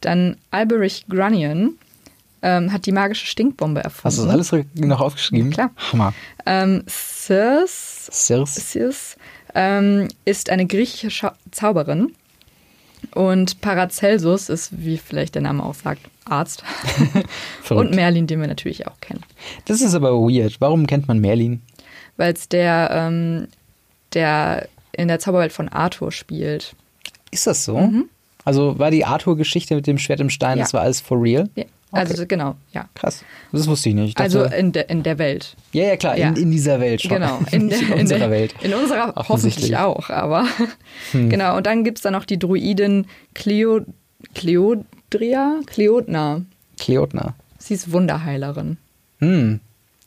Dann Alberich Grunion ähm, hat die magische Stinkbombe erfunden. Hast du das alles noch aufgeschrieben? Ja, klar. Hammer. Ähm, Circe, Circe. Circe ähm, ist eine griechische Zauberin. Und Paracelsus ist, wie vielleicht der Name auch sagt, Arzt. Und Merlin, den wir natürlich auch kennen. Das ist aber weird. Warum kennt man Merlin? Weil es der, ähm, der in der Zauberwelt von Arthur spielt. Ist das so? Mhm. Also war die Arthur-Geschichte mit dem Schwert im Stein, Ja. das war alles for real? Ja, Also genau, ja. Krass. Das wusste ich nicht. Ich Also in, der in der Welt. ja, ja, klar, ja. In, in dieser Welt schon. Genau, in, der- in unserer der, Welt. In unserer hoffentlich auch, aber genau. Und dann gibt es da noch die Druidin Cleo, Cleodria? Cleodna. Kleotner. Sie ist Wunderheilerin. Hm.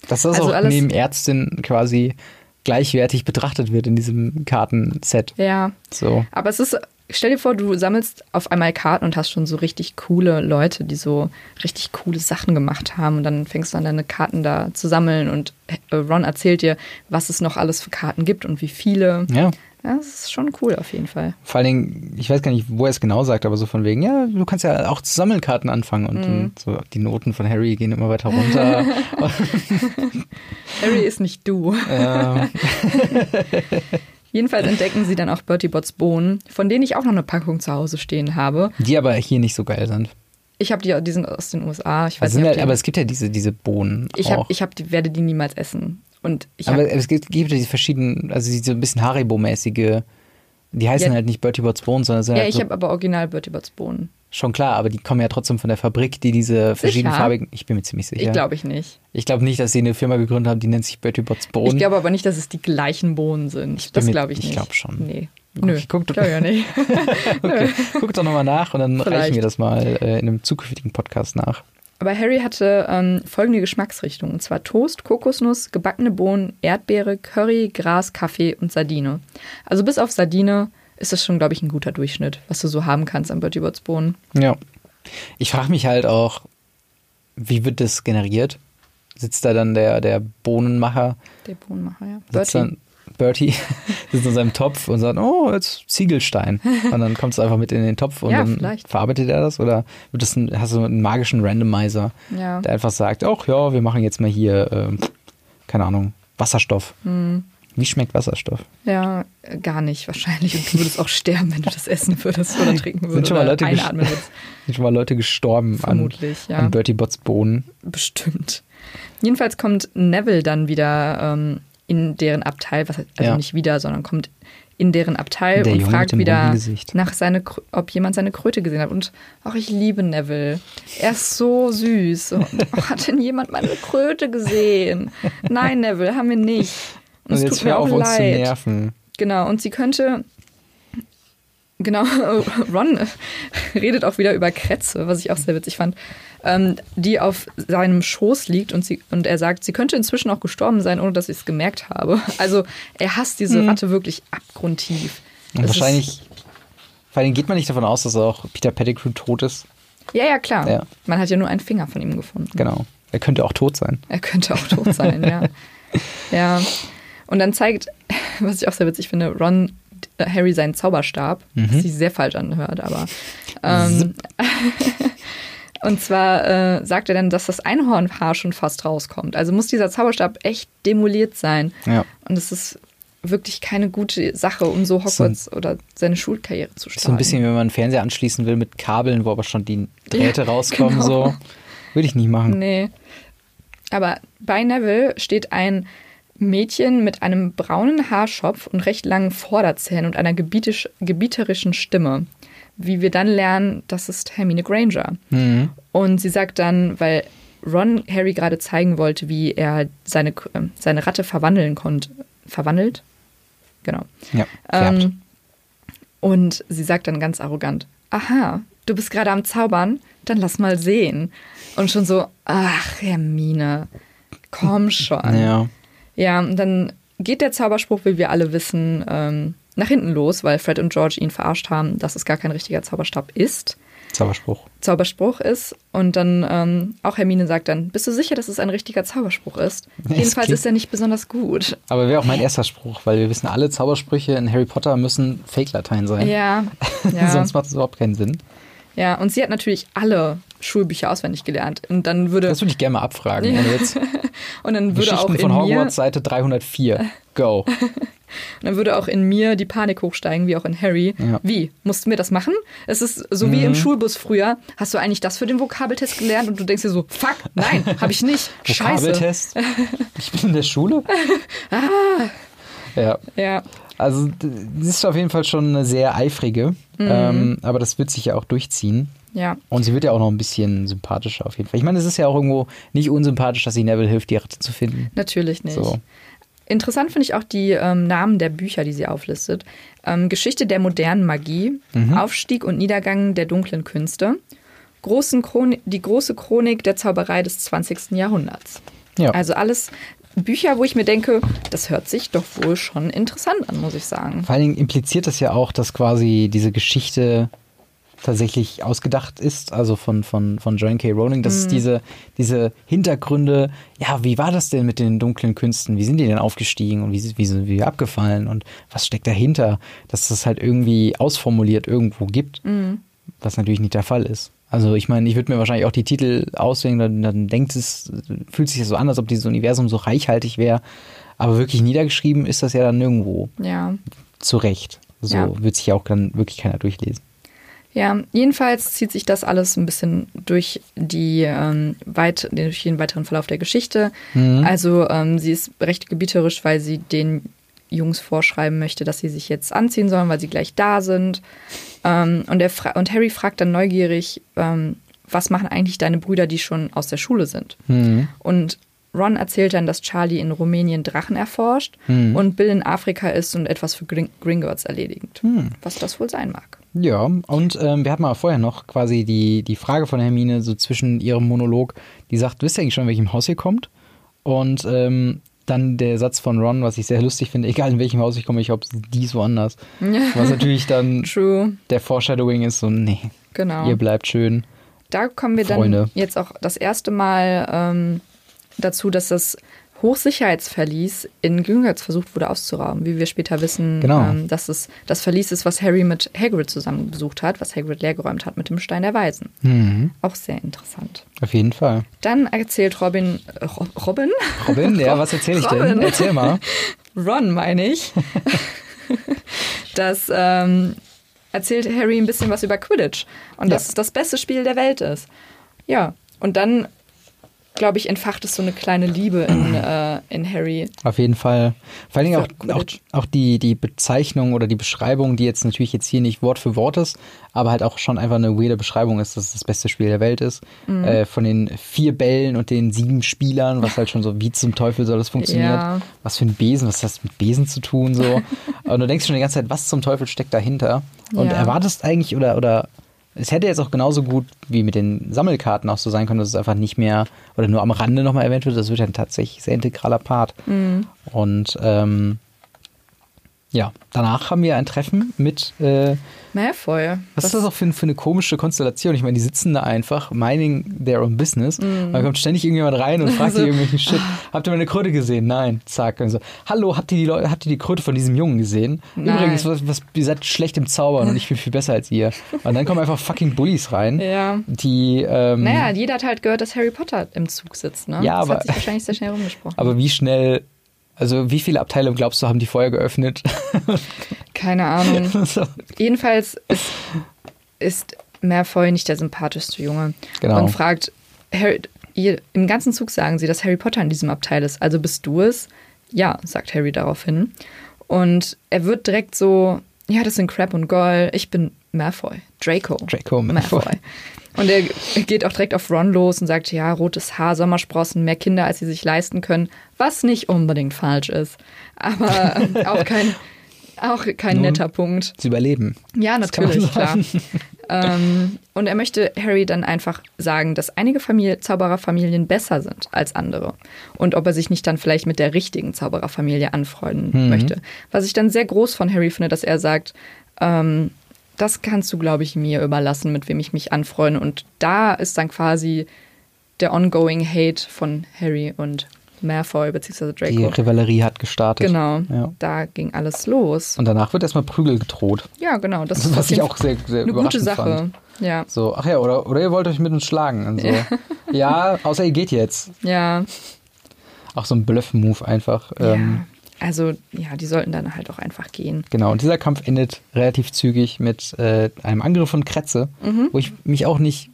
Dass das Also auch alles- neben Ärztin quasi gleichwertig betrachtet wird in diesem Kartenset. Ja. So. Aber es ist, stell dir vor, du sammelst auf einmal Karten und hast schon so richtig coole Leute, die so richtig coole Sachen gemacht haben. Und dann fängst du an, deine Karten da zu sammeln und äh, Ron erzählt dir, was es noch alles für Karten gibt und wie viele. Ja. Ja, das ist schon cool auf jeden Fall. Vor allen Dingen, ich weiß gar nicht, wo er es genau sagt, aber so von wegen, ja, du kannst ja auch zu Sammelkarten anfangen und Mhm. dann so die Noten von Harry gehen immer weiter runter. Harry ist nicht du. ja, Jedenfalls entdecken sie dann auch Bertie Botts Bohnen, von denen ich auch noch eine Packung zu Hause stehen habe. die aber hier nicht so geil sind. Ich habe die, die sind aus den USA. Ich weiß Also nicht, halt, aber es gibt ja diese, diese Bohnen ich, hab, ich hab, die, werde die niemals essen. Und ich aber hab, es gibt, gibt ja diese verschiedenen, also diese ein bisschen Haribo-mäßige, die heißen Ja. halt nicht Bertie Botts Bohnen, sondern sind ja, halt ich so, habe aber original Bertie Botts Bohnen. Schon klar, aber die kommen ja trotzdem von der Fabrik, die diese verschiedenfarbigen, ich bin mir ziemlich sicher. Ich glaube ich nicht. Ich glaube nicht, dass sie eine Firma gegründet haben, die nennt sich Bertie Botts Bohnen. Ich glaube aber nicht, dass es die gleichen Bohnen sind. bin das glaube ich ich nicht. glaub schon. Nee. Okay, Nö, guck- glaub ich ja nicht. Okay, guck doch nochmal nach und dann Vielleicht. reichen wir das mal äh, in einem zukünftigen Podcast nach. Aber Harry hatte ähm, folgende Geschmacksrichtungen. Und zwar Toast, Kokosnuss, gebackene Bohnen, Erdbeere, Curry, Gras, Kaffee und Sardine. Also bis auf Sardine ist das schon, glaube ich, ein guter Durchschnitt, was du so haben kannst an Bertie Botts Bohnen. Ja. Ich frage mich halt auch, wie wird das generiert? Sitzt da dann der, der Bohnenmacher, Der Bohnenmacher, ja. sitzt Bertie. dann Bertie, sitzt in seinem Topf und sagt, oh, jetzt Ziegelstein. Und dann kommt es einfach mit in den Topf und Ja, dann vielleicht. verarbeitet er das? Oder wird das ein, hast du einen magischen Randomizer, Ja. der einfach sagt, ach ja, wir machen jetzt mal hier, ähm, keine Ahnung, Wasserstoff. Hm. Wie schmeckt Wasserstoff? Ja, gar nicht wahrscheinlich. Und du würdest auch sterben, wenn du das essen würdest oder trinken würdest. Sind schon mal Leute einatmen würdest. Sind schon mal Leute gestorben Vermutlich, an, ja. an Bertie Botts Bohnen. Bestimmt. Jedenfalls kommt Neville dann wieder ähm, in deren Abteil, was, also Ja. nicht wieder, sondern kommt in deren Abteil Der und Junge fragt wieder nach seine, ob jemand seine Kröte gesehen hat. Und ach, ich liebe Neville. Er ist so süß. Und, ach, hat denn jemand meine Kröte gesehen? Nein, Neville, haben wir nicht. Und Und es jetzt tut mir hör auf uns zu leid. nerven. Genau, und sie könnte. Genau, Ron redet auch wieder über Kretze, was ich auch sehr witzig fand, ähm, die auf seinem Schoß liegt und, sie, und er sagt, sie könnte inzwischen auch gestorben sein, ohne dass ich es gemerkt habe. Also er hasst diese Ratte wirklich abgrundtief. Und Das wahrscheinlich, vor allem geht man nicht davon aus, dass auch Peter Pettigrew tot ist. Ja, ja, klar. Ja. Man hat ja nur einen Finger von ihm gefunden. Genau. Er könnte auch tot sein. Er könnte auch tot sein, ja. Ja. Und dann zeigt, was ich auch sehr witzig finde, Ron äh, Harry seinen Zauberstab, was sich sehr falsch anhört, aber. Ähm, und zwar äh, sagt er dann, dass das Einhornhaar schon fast rauskommt. Also muss dieser Zauberstab echt demoliert sein. Ja. Und es ist wirklich keine gute Sache, um so Hogwarts oder seine Schulkarriere zu starten. So ein bisschen, wenn man einen Fernseher anschließen will mit Kabeln, wo aber schon die Drähte Ja, rauskommen, genau. so. Würde ich nicht machen. Nee. Aber bei Neville steht ein Mädchen mit einem braunen Haarschopf und recht langen Vorderzähnen und einer gebieterischen Stimme. Wie wir dann lernen, das ist Hermine Granger. Mhm. Und sie sagt dann, weil Ron Harry gerade zeigen wollte, wie er seine, äh, seine Ratte verwandeln konnte. Verwandelt? Genau. Ja. Ähm, und sie sagt dann ganz arrogant, aha, du bist gerade am Zaubern, dann lass mal sehen. Und schon so, ach, Hermine, komm schon. ja. Ja, und dann geht der Zauberspruch, wie wir alle wissen, ähm, nach hinten los, weil Fred und George ihn verarscht haben, dass es gar kein richtiger Zauberstab ist. Zauberspruch. Zauberspruch ist. Und dann ähm, auch Hermine sagt dann, bist du sicher, dass es ein richtiger Zauberspruch ist? Es Jedenfalls ist er nicht besonders gut. Aber wäre auch mein erster Spruch, weil wir wissen, alle Zaubersprüche in Harry Potter müssen Fake-Latein sein. Ja, ja. Sonst macht es überhaupt keinen Sinn. Ja, und sie hat natürlich alle Schulbücher auswendig gelernt. Und dann würde, Das würde ich gerne mal abfragen. Ja. Witz. Und dann würde auch Geschichten in von mir, Hogwarts, Seite 304. Go. dann würde auch in mir die Panik hochsteigen, wie auch in Harry. Ja. Wie? Mussten wir das machen? Es ist so wie Mhm. im Schulbus früher. Hast du eigentlich das für den Vokabeltest gelernt? Und du denkst dir so, fuck, nein, habe ich nicht. Scheiße. Vokabeltest. Ich bin in der Schule. Ja. Ja. Also, d- sie ist auf jeden Fall schon eine sehr eifrige, ähm, aber das wird sich ja auch durchziehen. Ja. Und sie wird ja auch noch ein bisschen sympathischer auf jeden Fall. Ich meine, es ist ja auch irgendwo nicht unsympathisch, dass sie Neville hilft, die Ratte zu finden. Natürlich nicht. So. Interessant finde ich auch die ähm, Namen der Bücher, die sie auflistet. Ähm, Geschichte der modernen Magie, Mhm. Aufstieg und Niedergang der dunklen Künste, großen die große Chronik der Zauberei des 20. Jahrhunderts. Ja. Also alles Bücher, wo ich mir denke, das hört sich doch wohl schon interessant an, muss ich sagen. Vor allen Dingen impliziert das ja auch, dass quasi diese Geschichte tatsächlich ausgedacht ist, also von, von, von Joan K. Rowling, dass es diese, diese Hintergründe, ja, wie war das denn mit den dunklen Künsten? Wie sind die denn aufgestiegen und wie, wie sind wir abgefallen und was steckt dahinter? Dass das halt irgendwie ausformuliert irgendwo gibt, was natürlich nicht der Fall ist. Also ich meine, ich würde mir wahrscheinlich auch die Titel auswählen, dann, dann denkt es, fühlt sich das so an, als ob dieses Universum so reichhaltig wäre. Aber wirklich niedergeschrieben ist das ja dann nirgendwo Ja. zu Recht. So Ja. wird sich ja auch dann wirklich keiner durchlesen. Ja, jedenfalls zieht sich das alles ein bisschen durch die ähm, weit, durch den weiteren Verlauf der Geschichte. Also ähm, sie ist recht gebieterisch, weil sie den Jungs vorschreiben möchte, dass sie sich jetzt anziehen sollen, weil sie gleich da sind. Ähm, und, und Harry fragt dann neugierig, ähm, was machen eigentlich deine Brüder, die schon aus der Schule sind? Und Ron erzählt dann, dass Charlie in Rumänien Drachen erforscht und Bill in Afrika ist und etwas für Gring Gringotts erledigt. Was das wohl sein mag. Ja, und ähm, wir hatten mal vorher noch quasi die, die Frage von Hermine so zwischen ihrem Monolog, die sagt, wisst ihr eigentlich schon, in welchem Haus ihr kommt? Und ähm, dann der Satz von Ron, was ich sehr lustig finde, egal in welchem Haus ich komme, ich hoffe, dies woanders. Was natürlich dann True, der Foreshadowing ist, so, nee, genau. ihr bleibt schön. Da kommen wir dann Freunde. jetzt auch das erste Mal ähm, dazu, dass das Hochsicherheitsverlies in Gringotts versucht wurde auszurauben. Wie wir später wissen, Genau. ähm, dass es das Verlies ist, was Harry mit Hagrid zusammen besucht hat, was Hagrid leergeräumt hat mit dem Stein der Weisen. Mhm, Auch sehr interessant. auf jeden Fall. Dann erzählt Robin, äh, Ro- Robin? Robin, ja, was erzähle ich denn? Robin. Erzähl mal. Ron, meine ich, dass ähm, erzählt Harry ein bisschen was über Quidditch und Ja. dass es das beste Spiel der Welt ist. Ja, und dann, glaube ich, entfacht es so eine kleine Liebe in, äh, in Harry. Auf jeden Fall. Vor allen Dingen auch, auch, auch die, die Bezeichnung oder die Beschreibung, die jetzt natürlich jetzt hier nicht Wort für Wort ist, aber halt auch schon einfach eine weirde Beschreibung ist, dass es das beste Spiel der Welt ist. Mhm. Äh, von den vier Bällen und den sieben Spielern, was halt schon so, wie zum Teufel soll das funktionieren? Ja. Was für ein Besen, was hat das mit Besen zu tun? So. und du denkst schon die ganze Zeit, was zum Teufel steckt dahinter? Und Ja. erwartest eigentlich, oder, oder es hätte jetzt auch genauso gut wie mit den Sammelkarten auch so sein können, dass es einfach nicht mehr oder nur am Rande nochmal erwähnt wird. Das wird dann tatsächlich sehr integraler Part. Mhm. Und ähm, ja, danach haben wir ein Treffen mit, äh, Malfoy. was ist das auch für, für eine komische Konstellation? Ich meine, die sitzen da einfach, minding their own business. Mhm. Da kommt ständig irgendjemand rein und fragt So. die irgendwelchen Shit. Habt ihr meine Kröte gesehen? Nein. Zack. Und so, Hallo, habt ihr, die Leute, habt ihr die Kröte von diesem Jungen gesehen? Nein. Übrigens, was, was, ihr seid schlecht im Zaubern und ich bin viel besser als ihr. Und dann kommen einfach fucking Bullies rein, Ja. die, ähm, Naja, jeder hat halt gehört, dass Harry Potter im Zug sitzt, ne? Ja, das aber- hat sich wahrscheinlich sehr schnell rumgesprochen. aber wie schnell, also wie viele Abteile glaubst du, haben die vorher geöffnet? Keine Ahnung. so. Jedenfalls ist, ist Malfoy nicht der sympathischste Junge. Genau. Und fragt, Harry, im ganzen Zug sagen sie, dass Harry Potter in diesem Abteil ist. Also bist du es? Ja, sagt Harry daraufhin. Und er wird direkt so, ja, das sind Crab und Goyle, ich bin Malfoy, Draco. Draco Malfoy. Und er geht auch direkt auf Ron los und sagt, ja, rotes Haar, Sommersprossen, mehr Kinder, als sie sich leisten können, was nicht unbedingt falsch ist. Aber auch kein, auch kein Nun, netter Punkt. Sie überleben. Ja, natürlich, klar. ähm, und er möchte Harry dann einfach sagen, dass einige Familie, Zaubererfamilien besser sind als andere. Und ob er sich nicht dann vielleicht mit der richtigen Zaubererfamilie anfreunden Mhm. möchte. Was ich dann sehr groß von Harry finde, dass er sagt, ähm, das kannst du, glaube ich, mir überlassen, mit wem ich mich anfreunde. Und da ist dann quasi der ongoing Hate von Harry und Malfoy bzw. Die Draco. Rivalerie hat gestartet. Genau, Ja. da ging alles los. Und danach wird erstmal Prügel gedroht. Ja, genau. Das Das ist was ich auch sehr, sehr eine gute Sache. fand. Ja, So, ach ja, oder, oder ihr wollt euch mit uns schlagen. So. ja. außer ihr geht jetzt. ja, Auch so ein Bluff-Move einfach. ja. Ähm, Also, ja, die sollten dann halt auch einfach gehen. Genau, und dieser Kampf endet relativ zügig mit äh, einem Angriff von Kretze, Mhm. wo ich mich auch nicht.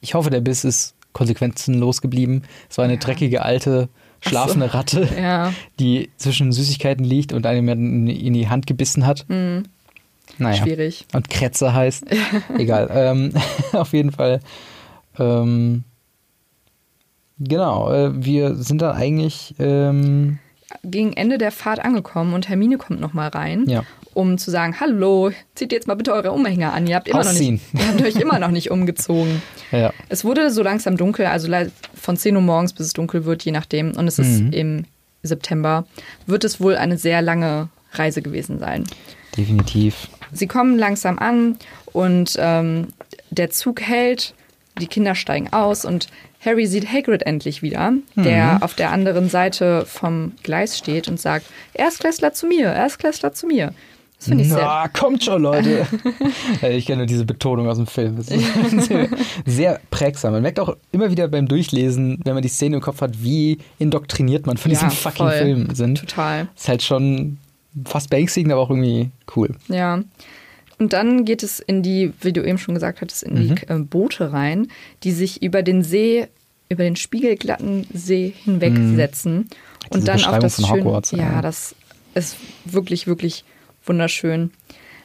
Ich hoffe, der Biss ist konsequenzenlos geblieben. Es war eine Ja. dreckige alte schlafende Ratte, Ja. die zwischen Süßigkeiten liegt und einem in in die Hand gebissen hat. Mhm. Naja. Schwierig. Und Kretzer heißt. Egal. Ähm, auf jeden Fall. Ähm, genau. Äh, wir sind dann eigentlich. Ähm, Gegen Ende der Fahrt angekommen und Hermine kommt nochmal rein, Ja. Um zu sagen, hallo, zieht jetzt mal bitte eure Umhänger an. Ihr habt, immer noch nicht, ihr habt euch immer noch nicht umgezogen. ja. Es wurde so langsam dunkel, also von 10 Uhr morgens bis es dunkel wird, je nachdem. Und es ist Mhm. im September. Wird es wohl eine sehr lange Reise gewesen sein. Definitiv. Sie kommen langsam an und ähm, der Zug hält, die Kinder steigen aus und Harry sieht Hagrid endlich wieder, der auf der anderen Seite vom Gleis steht und sagt, Erstklässler zu mir, Erstklässler zu mir. Das finde ich sehr, Na, kommt schon, Leute. Ich kenne nur diese Betonung aus dem Film. Das ist sehr, sehr prägsam. Man merkt auch immer wieder beim Durchlesen, wenn man die Szene im Kopf hat, wie indoktriniert man von Ja, diesem fucking voll. Film sind. total. Ist halt schon fast beängstigend, aber auch irgendwie cool. Ja. Und dann geht es in die, wie du eben schon gesagt hattest, in die äh, Boote rein, die sich über den See, über den spiegelglatten See hinwegsetzen. Und Diese dann auf das schön, Hogwarts, ja, ja. das ist wirklich, wirklich wunderschön.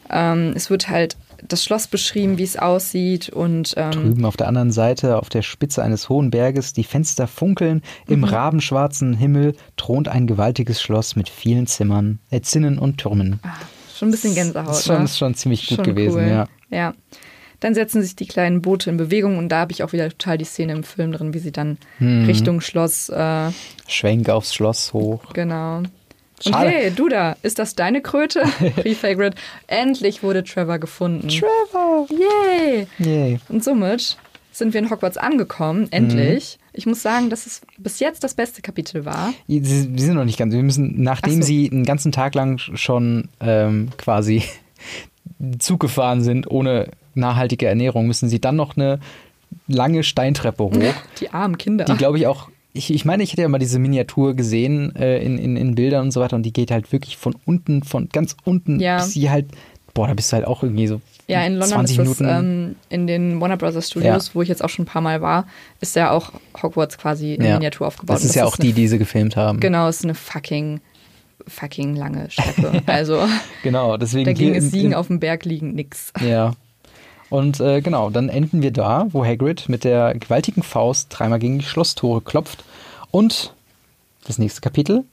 Ähm, es wird halt das Schloss beschrieben, wie es aussieht und ähm, Drüben auf der anderen Seite, auf der Spitze eines hohen Berges, die Fenster funkeln, Mhm. im rabenschwarzen Himmel thront ein gewaltiges Schloss mit vielen Zimmern, äh, Zinnen und Türmen. ah, schon ein bisschen Gänsehaut. ist schon, ne? ist schon ziemlich gut Schon gewesen, cool. ja. Ja. Dann setzen sich die kleinen Boote in Bewegung und da habe ich auch wieder total die Szene im Film drin, wie sie dann Mhm. Richtung Schloss, äh, Schwenk aufs Schloss hoch. genau. Und Schade. hey, du da, ist das deine Kröte? Hagrid. Endlich wurde Trevor gefunden. Trevor! Yay! Yay. Und somit sind wir in Hogwarts angekommen, endlich. Ich muss sagen, dass es bis jetzt das beste Kapitel war. Sie, sind noch nicht ganz. Wir müssen, nachdem Ach so. sie einen ganzen Tag lang schon ähm, quasi Zug gefahren sind, ohne nachhaltige Ernährung, müssen sie dann noch eine lange Steintreppe hoch. Die armen Kinder. Die glaube ich auch. Ich, ich meine, ich hätte ja mal diese Miniatur gesehen äh, in, in, in Bildern und so weiter und die geht halt wirklich von unten, von ganz unten Ja. bis sie halt, boah, da bist du halt auch irgendwie so Ja, in London 20 ist das Minuten. ähm, in den Warner Brothers Studios, Ja. wo ich jetzt auch schon ein paar Mal war, ist ja auch Hogwarts quasi in ja. Miniatur aufgebaut. Das ist ja auch eine, die, die sie gefilmt haben. Genau, es ist eine fucking, fucking lange Treppe. Also Genau, deswegen dagegen ist Siegen auf dem Berg liegen nix. Ja. Und äh, genau, dann enden wir da, wo Hagrid mit der gewaltigen Faust dreimal gegen die Schlosstore klopft. Und das nächste Kapitel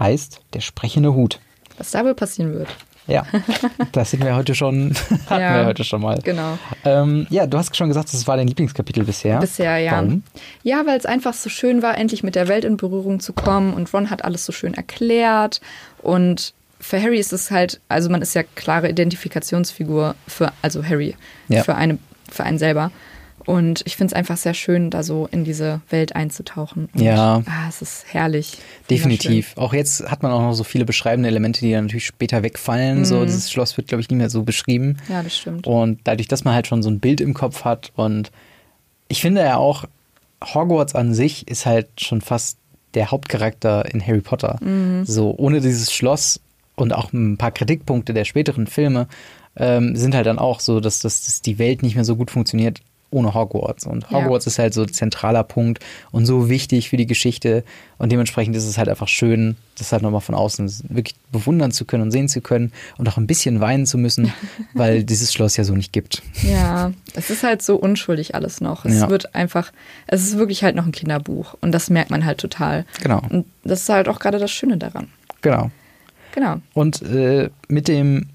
heißt Der sprechende Hut. Was da wohl passieren wird. Ja, das sind wir heute schon, hatten Ja. wir heute schon mal. Genau. Ähm, ja, du hast schon gesagt, das war dein Lieblingskapitel bisher. Bisher, ja. Warum? Ja, weil es einfach so schön war, endlich mit der Welt in Berührung zu kommen und Ron hat alles so schön erklärt und für Harry ist es halt, also man ist ja klare Identifikationsfigur für, also Harry, Ja. für eine, für einen selber. Und ich finde es einfach sehr schön, da so in diese Welt einzutauchen. Und, Ja. Ah, es ist herrlich. Definitiv. Auch jetzt hat man auch noch so viele beschreibende Elemente, die dann natürlich später wegfallen. So, Mhm. dieses Schloss wird, glaube ich, nicht mehr so beschrieben. Ja, das stimmt. Und dadurch, dass man halt schon so ein Bild im Kopf hat und ich finde ja auch, Hogwarts an sich ist halt schon fast der Hauptcharakter in Harry Potter. So, ohne dieses Schloss und auch ein paar Kritikpunkte der späteren Filme ähm, sind halt dann auch so, dass, dass, dass die Welt nicht mehr so gut funktioniert ohne Hogwarts. Und Ja. Hogwarts ist halt so ein zentraler Punkt und so wichtig für die Geschichte. Und dementsprechend ist es halt einfach schön, das halt nochmal von außen wirklich bewundern zu können und sehen zu können und auch ein bisschen weinen zu müssen, weil dieses Schloss ja so nicht gibt. Ja, es ist halt so unschuldig alles noch. Es Ja. wird einfach, es ist wirklich halt noch ein Kinderbuch und das merkt man halt total. Genau. Und das ist halt auch gerade das Schöne daran. Genau. Genau. Und äh, mit, dem,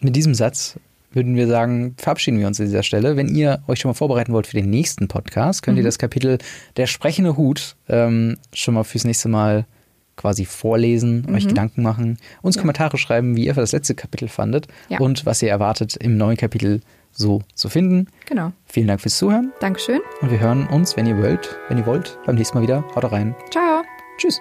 mit diesem Satz würden wir sagen, verabschieden wir uns an dieser Stelle. Wenn ihr euch schon mal vorbereiten wollt für den nächsten Podcast, könnt ihr das Kapitel Der sprechende Hut ähm, schon mal fürs nächste Mal quasi vorlesen, euch Gedanken machen, uns Ja. Kommentare schreiben, wie ihr das letzte Kapitel fandet Ja. und was ihr erwartet, im neuen Kapitel so zu finden. Genau. Vielen Dank fürs Zuhören Dankeschön. und wir hören uns, wenn ihr wollt, wenn ihr wollt, beim nächsten Mal wieder. Haut rein. Ciao. Tschüss.